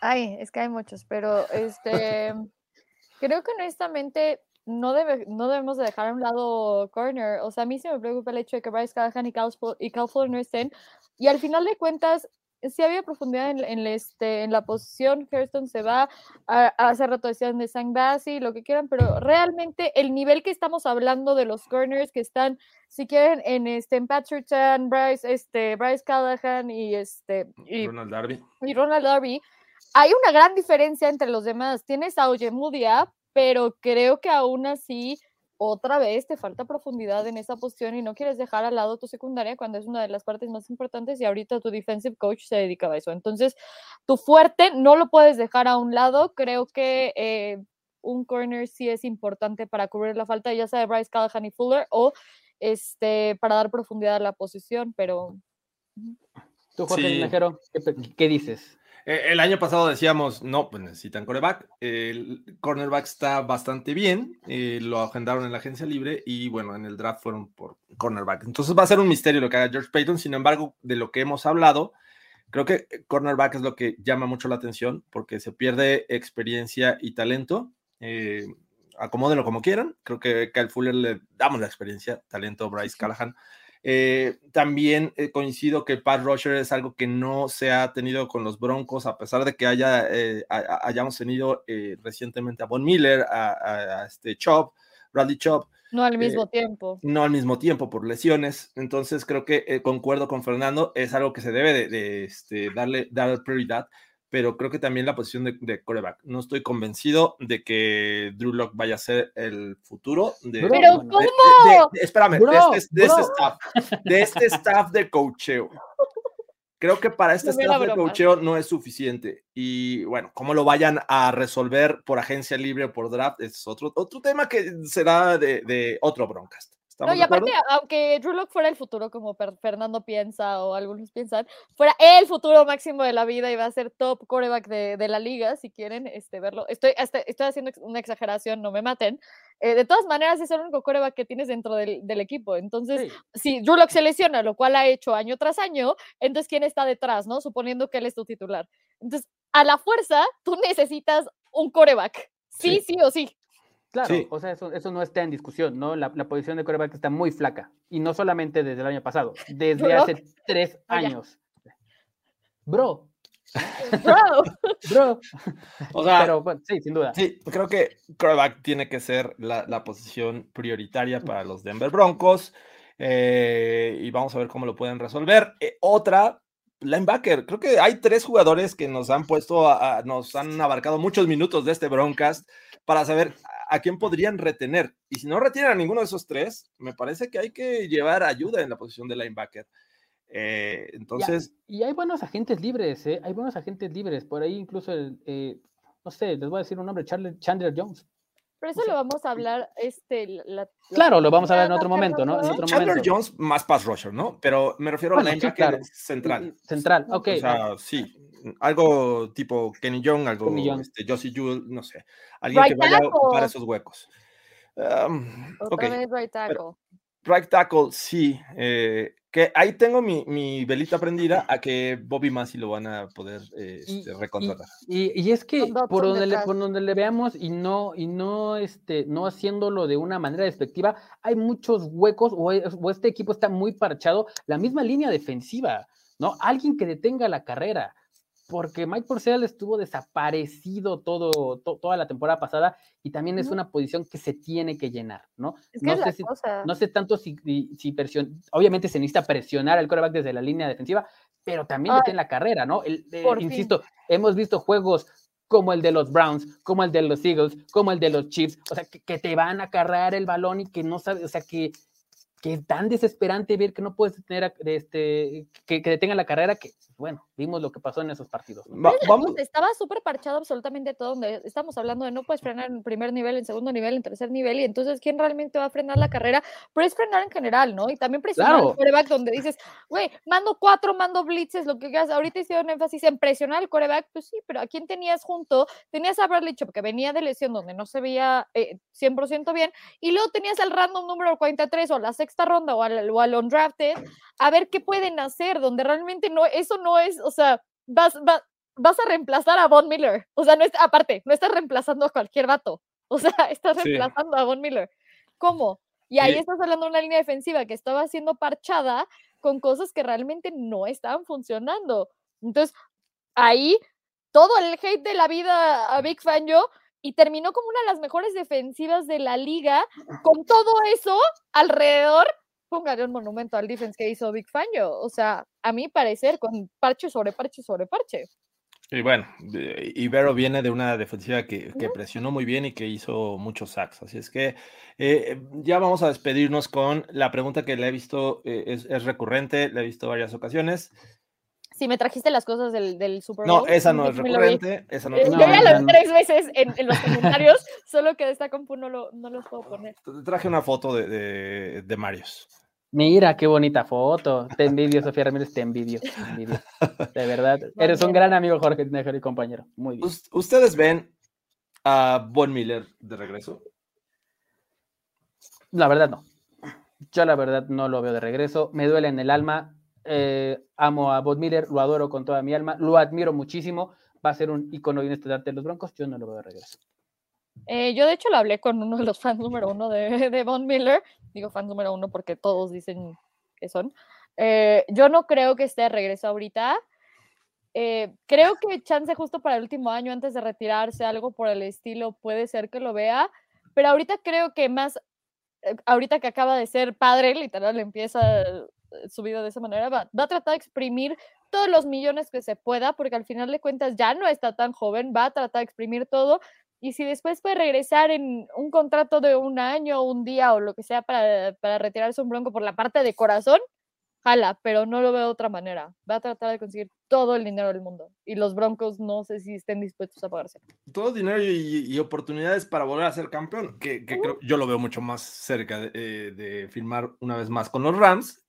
Ay, es que hay muchos, pero este, [laughs] creo que honestamente no, debe, no debemos de dejar a un lado corner. O sea, a mí se me preocupa el hecho de que Bryce Callahan y Cal, y Cal no estén. Y al final de cuentas, si había profundidad en, este, en la posición, Hurston se va, a, hacer rotación de Sang Bassi, lo que quieran, pero realmente el nivel que estamos hablando de los corners que están, si quieren, en, este, en Patrick Bryce, este, Bryce Callahan y, este, y Ronald Darby. Y Ronald Darby, hay una gran diferencia entre los demás. Tienes a Ojemudia, pero creo que aún así otra vez te falta profundidad en esa posición y no quieres dejar al lado tu secundaria cuando es una de las partes más importantes y ahorita tu defensive coach se dedica a eso. Entonces, tu fuerte no lo puedes dejar a un lado. Creo que eh, un corner sí es importante para cubrir la falta, ya sea de Bryce Callahan y Fuller o este, para dar profundidad a la posición, pero... Tú, Jorge ¿qué, ¿qué dices? Eh, el año pasado decíamos, no, pues necesitan coreback. El cornerback está bastante bien. Eh, lo agendaron en la agencia libre y bueno, en el draft fueron por cornerback. Entonces va a ser un misterio lo que haga George Payton. Sin embargo, de lo que hemos hablado, creo que cornerback es lo que llama mucho la atención porque se pierde experiencia y talento. Eh, acomódenlo como quieran. Creo que Kyle Fuller le damos la experiencia, talento, Bryce Callahan. Eh, también eh, coincido que Pat Rusher es algo que no se ha tenido con los Broncos, a pesar de que haya, eh, hayamos tenido recientemente a Von Miller, a, este Chop, Bradley Chop. No al mismo tiempo. No al mismo tiempo por lesiones. Entonces creo que concuerdo con Fernando, es algo que se debe de, de este, darle, dar prioridad pero creo que también la posición de, coreback. No estoy convencido de que Drew Lock vaya a ser el futuro de. ¿Pero cómo? espérame, de, este, este, staff, de este staff de coacheo. Creo que para este staff de coacheo no es suficiente. Y bueno, cómo lo vayan a resolver por agencia libre o por draft es otro, otro tema que será de, de otro broadcast. No, y aparte, aunque Drew Lock fuera el futuro, como Fernando piensa o algunos piensan, fuera el futuro máximo de la vida y va a ser top coreback de, de la liga, si quieren este, verlo. Estoy, estoy haciendo una exageración, no me maten. Eh, de todas maneras, es el único coreback que tienes dentro del, del equipo. Entonces, si Drew Lock se lesiona, lo cual ha hecho año tras año, entonces, ¿quién está detrás, no? Suponiendo que él es tu titular. Entonces, a la fuerza, tú necesitas un coreback. sí, sí o sí. Claro, Sí. o sea, eso, eso no está en discusión, ¿no? La, la posición de coreback está muy flaca. Y no solamente desde el año pasado, [laughs] desde Bro. hace tres Ah, años. Bro, [laughs] Bro. bro. [laughs] O sea, Pero bueno, sí, sin duda. Sí, creo que quarterback tiene que ser la, la posición prioritaria para los Denver Broncos. eh, y vamos a ver cómo lo pueden resolver. Eh, otra, linebacker. Creo que hay tres jugadores que nos han puesto, a- a- nos han abarcado muchos minutos de este Broncast para saber a, a quién podrían retener. Y si no retienen a ninguno de esos tres, me parece que hay que llevar ayuda en la posición de linebacker. Eh, entonces, Y hay buenos agentes libres, ¿eh? Hay buenos agentes libres. Por ahí incluso, el, eh, no sé, les voy a decir un nombre, Chandler Jones. Pero eso O sea, lo vamos a hablar, este, la- la- Claro, lo vamos a ver en la- otro la- momento, ¿no? En la- otro Chandler momento. Jones más pass rusher, ¿no? Pero me refiero Bueno, a sí, linebacker claro. central. Central, ok. O sea, sí, algo tipo Kenny Young, algo Kenny Young. este, Josie Jewell, no sé. Alguien que Right vaya a ocupar tackle. esos huecos. Um, Otra ok, vez right tackle. right tackle, sí. eh, que ahí tengo mi, mi velita prendida [laughs] a que Bobby Massey lo van a poder eh, Y- este, y- recontratar. Y, y es que por donde, le, por donde le veamos y no, y no, este, no haciéndolo de una manera despectiva, hay muchos huecos o, o este equipo está muy parchado. La misma línea defensiva, ¿no? Alguien que detenga la carrera. Porque Mike Purcell estuvo desaparecido todo, to- toda la temporada pasada y también es una posición que se tiene que llenar, ¿no? Es que no es sé si- no sé tanto si, si, si presion- obviamente se necesita presionar al quarterback desde la línea defensiva, pero también detiene la carrera, ¿no? El- eh, fin. insisto, hemos visto juegos como el de los Browns, como el de los Eagles, como el de los Chiefs, o sea, que, que te van a cargar el balón y que no sabes, o sea, que, que es tan desesperante ver que no puedes tener este, que, que detenga la carrera, que, bueno, vimos lo que pasó en esos partidos. ¿no? Va- vamos, Estaba súper parchado absolutamente todo, donde estamos hablando de no puedes frenar en primer nivel, en segundo nivel, en tercer nivel, y entonces, ¿quién realmente va a frenar la carrera? Pero es frenar en general, ¿no? Y también presionar Claro. al coreback, donde dices, güey, mando cuatro, mando blitzes, lo que quieras. Ahorita hicieron énfasis en presionar al coreback, pues sí, pero ¿a quién tenías junto? Tenías a Bradley Chop, que venía de lesión, donde no se veía eh, 100% bien, y luego tenías al random número 43 o la sexta ronda o al, o al undrafted, a ver qué pueden hacer, donde realmente no, eso no es, o sea, vas, va- vas a reemplazar a Von Miller. O sea, no es, aparte, no estás reemplazando a cualquier vato. [laughs] O sea, estás Sí. reemplazando a Von Miller. ¿Cómo? Y ahí estás hablando de una línea defensiva que estaba siendo parchada con cosas que realmente no estaban funcionando. Entonces, ahí todo el hate de la vida a Big Fan yo y terminó como una de las mejores defensivas de la liga. Con todo eso alrededor, póngale un monumento al defense que hizo Big Fangio. O sea, a mi parecer, con parche sobre parche sobre parche. Y bueno, Ibero viene de una defensiva que, que presionó muy bien y que hizo muchos sacks. Así es que eh, ya vamos a despedirnos con la pregunta que le he visto, eh, es, es recurrente, le he visto varias ocasiones. Si me trajiste las cosas del, del Super Bowl. No, esa no es recurrente, esa no Eh, es yo No, ya no, lo vi no. tres veces en, en los comentarios, [laughs] solo que de esta compu no, lo, no los puedo poner. Te Traje una foto de, de, de Marius. Mira qué bonita foto. Te envidio, Sofía Ramírez, te envidio. te envidio. De verdad, eres un gran amigo, Jorge Tinajero y compañero. Muy bien. Us- ¿Ustedes ven a Von Miller de regreso? La verdad, no. Yo la verdad no lo veo de regreso. Me duele en el alma. Eh, amo a Bob Miller, lo adoro con toda mi alma, lo admiro muchísimo. Va a ser un icono y un de los Broncos. Yo no lo veo de regreso. Eh, yo de hecho lo hablé con uno de los fans número uno de, [laughs] de Von Miller. Digo fans número uno porque todos dicen que son. Eh, yo no creo que esté de regreso ahorita. Eh, creo que chance justo para el último año antes de retirarse, algo por el estilo, puede ser que lo vea. Pero ahorita creo que más, eh, ahorita que acaba de ser padre, literal, empieza su vida de esa manera, va, va a tratar de exprimir todos los millones que se pueda, porque al final de cuentas ya no está tan joven, va a tratar de exprimir todo y si después puede regresar en un contrato de un año, un día o lo que sea para, para retirarse un bronco por la parte de corazón, jala, pero no lo veo de otra manera. Va a tratar de conseguir todo el dinero del mundo. Y los broncos no sé si estén dispuestos a pagarse. Todo dinero y, y oportunidades para volver a ser campeón, que, que creo, yo lo veo mucho más cerca de, eh, de firmar una vez más con los Rams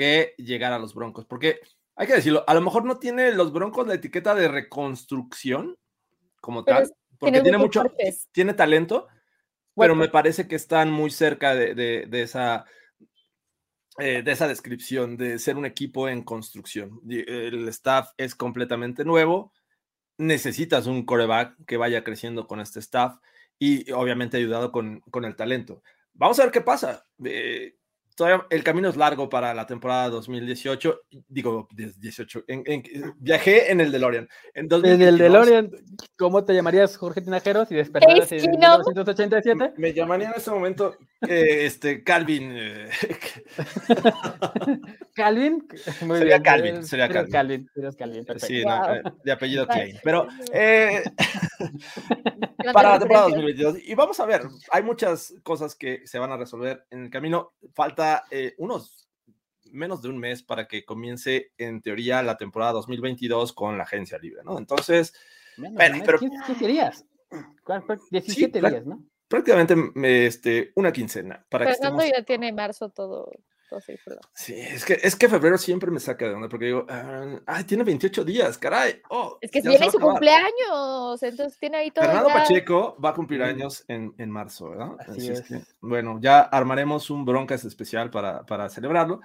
que llegar a los Broncos, porque hay que decirlo, a lo mejor no tiene los Broncos la etiqueta de reconstrucción como Pero tal, porque tiene mucho, parches. tiene talento, pero me parece que están muy cerca de, de- de esa eh, de esa descripción de ser un equipo en construcción. Di- El staff es completamente nuevo, necesitas un coreback que vaya creciendo con este staff y obviamente ayudado con, con el talento. Vamos a ver qué pasa. Eh, todavía el camino es largo para la temporada 2018. Digo, 18. En, en, viajé en el DeLorean. En en el DeLorean, ¿cómo te llamarías Jorge Tinajero si despertaras en 1987? Me llamaría en ese momento eh, este, Calvin. Eh, [laughs] ¿Calvin? Muy sería bien. Calvin. Sería Calvin. Calvin. Calvin sí, wow. no, eh, de apellido Klein. Pero [laughs] eh, para la temporada 2022. Y vamos a ver, hay muchas cosas que se van a resolver en el camino. Falta eh, unos menos de un mes para que comience en teoría la temporada 2022 con la agencia libre, ¿no? Entonces, bueno, pero, 15 días. 17 días, ¿no? Prácticamente este, una quincena. Para Fernando que estemos... ya tiene marzo todo. Sí, es que, es que febrero siempre me saca de onda porque digo, ay, tiene 28 días, caray. Oh, es que viene su cumpleaños, entonces tiene ahí todo. Fernando Pacheco va a cumplir años en, en marzo, ¿verdad? Así, Así es. que, bueno, ya armaremos un broncas especial para, para celebrarlo.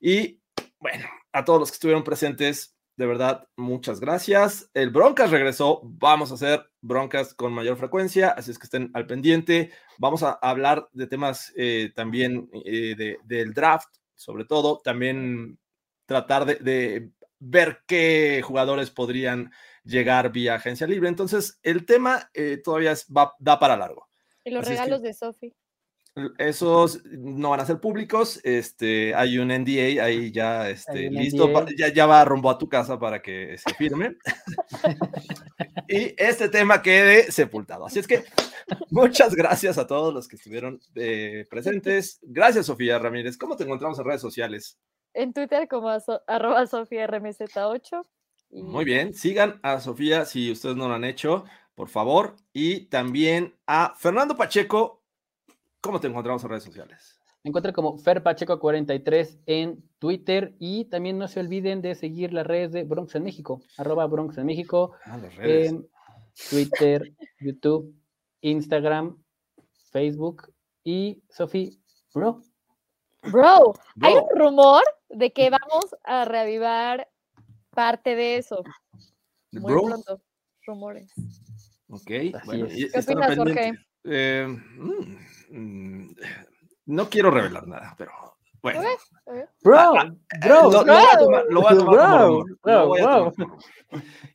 Y bueno, a todos los que estuvieron presentes, de verdad, muchas gracias. El Broncas regresó. Vamos a hacer broncas con mayor frecuencia, así es que estén al pendiente. Vamos a hablar de temas eh, también eh, de, del draft, sobre todo. También tratar de, de, ver qué jugadores podrían llegar vía agencia libre. Entonces, el tema eh, todavía es, va, da para largo. Y los así regalos es que, de Sophie. Esos no van a ser públicos. Este, hay un NDA ahí ya este, listo. Ya, ya va rumbo a tu casa para que se firme. [laughs] y este tema quede sepultado. Así es que muchas gracias a todos los que estuvieron eh, presentes. Gracias, Sofía Ramírez. ¿Cómo te encontramos en redes sociales? En Twitter como so, arroba Sofía RMZ8. Y... Muy bien, sigan a Sofía si ustedes no lo han hecho, por favor. Y también a Fernando Pacheco ¿Cómo te encontramos en redes sociales? Me encuentro como FerPacheco43 en Twitter y también no se olviden de seguir las redes de Bronx en México, arroba Bronx en México, ah, las redes. en Twitter, YouTube, Instagram, Facebook y Sofi, bro. bro. Bro, hay un rumor de que vamos a reavivar parte de eso. Muy bro. pronto. Rumores. Ok. Así bueno, es. ¿Qué opinas. Jorge? Eh, mm, mm, no quiero revelar nada, pero bueno. Bro, bro, lo, lo voy a tomar, lo voy a tomar como bro, bro, voy a tomar.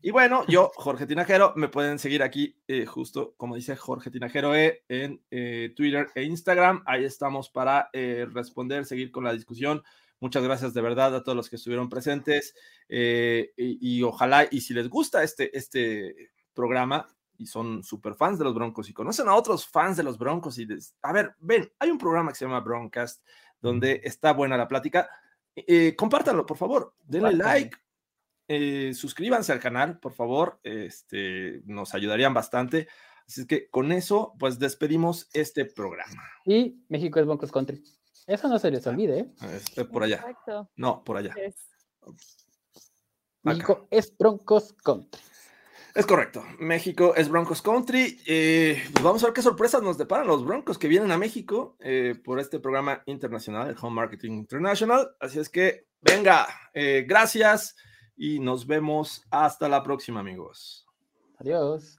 Y bueno, yo, Jorge Tinajero, me pueden seguir aquí, eh, justo como dice Jorge Tinajero E, en eh, Twitter e Instagram. Ahí estamos para eh, responder, seguir con la discusión. Muchas gracias de verdad a todos los que estuvieron presentes eh, y, y ojalá, y si les gusta este, este programa, y son super fans de los Broncos y conocen a otros fans de los Broncos y les, a ver, ven, hay un programa que se llama Broncast donde está buena la plática. Eh, compártanlo, por favor, denle like, eh, suscríbanse al canal, por favor, este, nos ayudarían bastante. Así que con eso, pues despedimos este programa. Y México es Broncos Country. Eso no se les olvide, ¿eh? Este, por allá. Exacto. No, por allá. Es- México es Broncos Country. Es correcto. México es Broncos Country. Eh, pues vamos a ver qué sorpresas nos deparan los Broncos que vienen a México eh, por este programa internacional, el Home Marketing International. Así es que, venga, eh, gracias y nos vemos hasta la próxima, amigos. Adiós.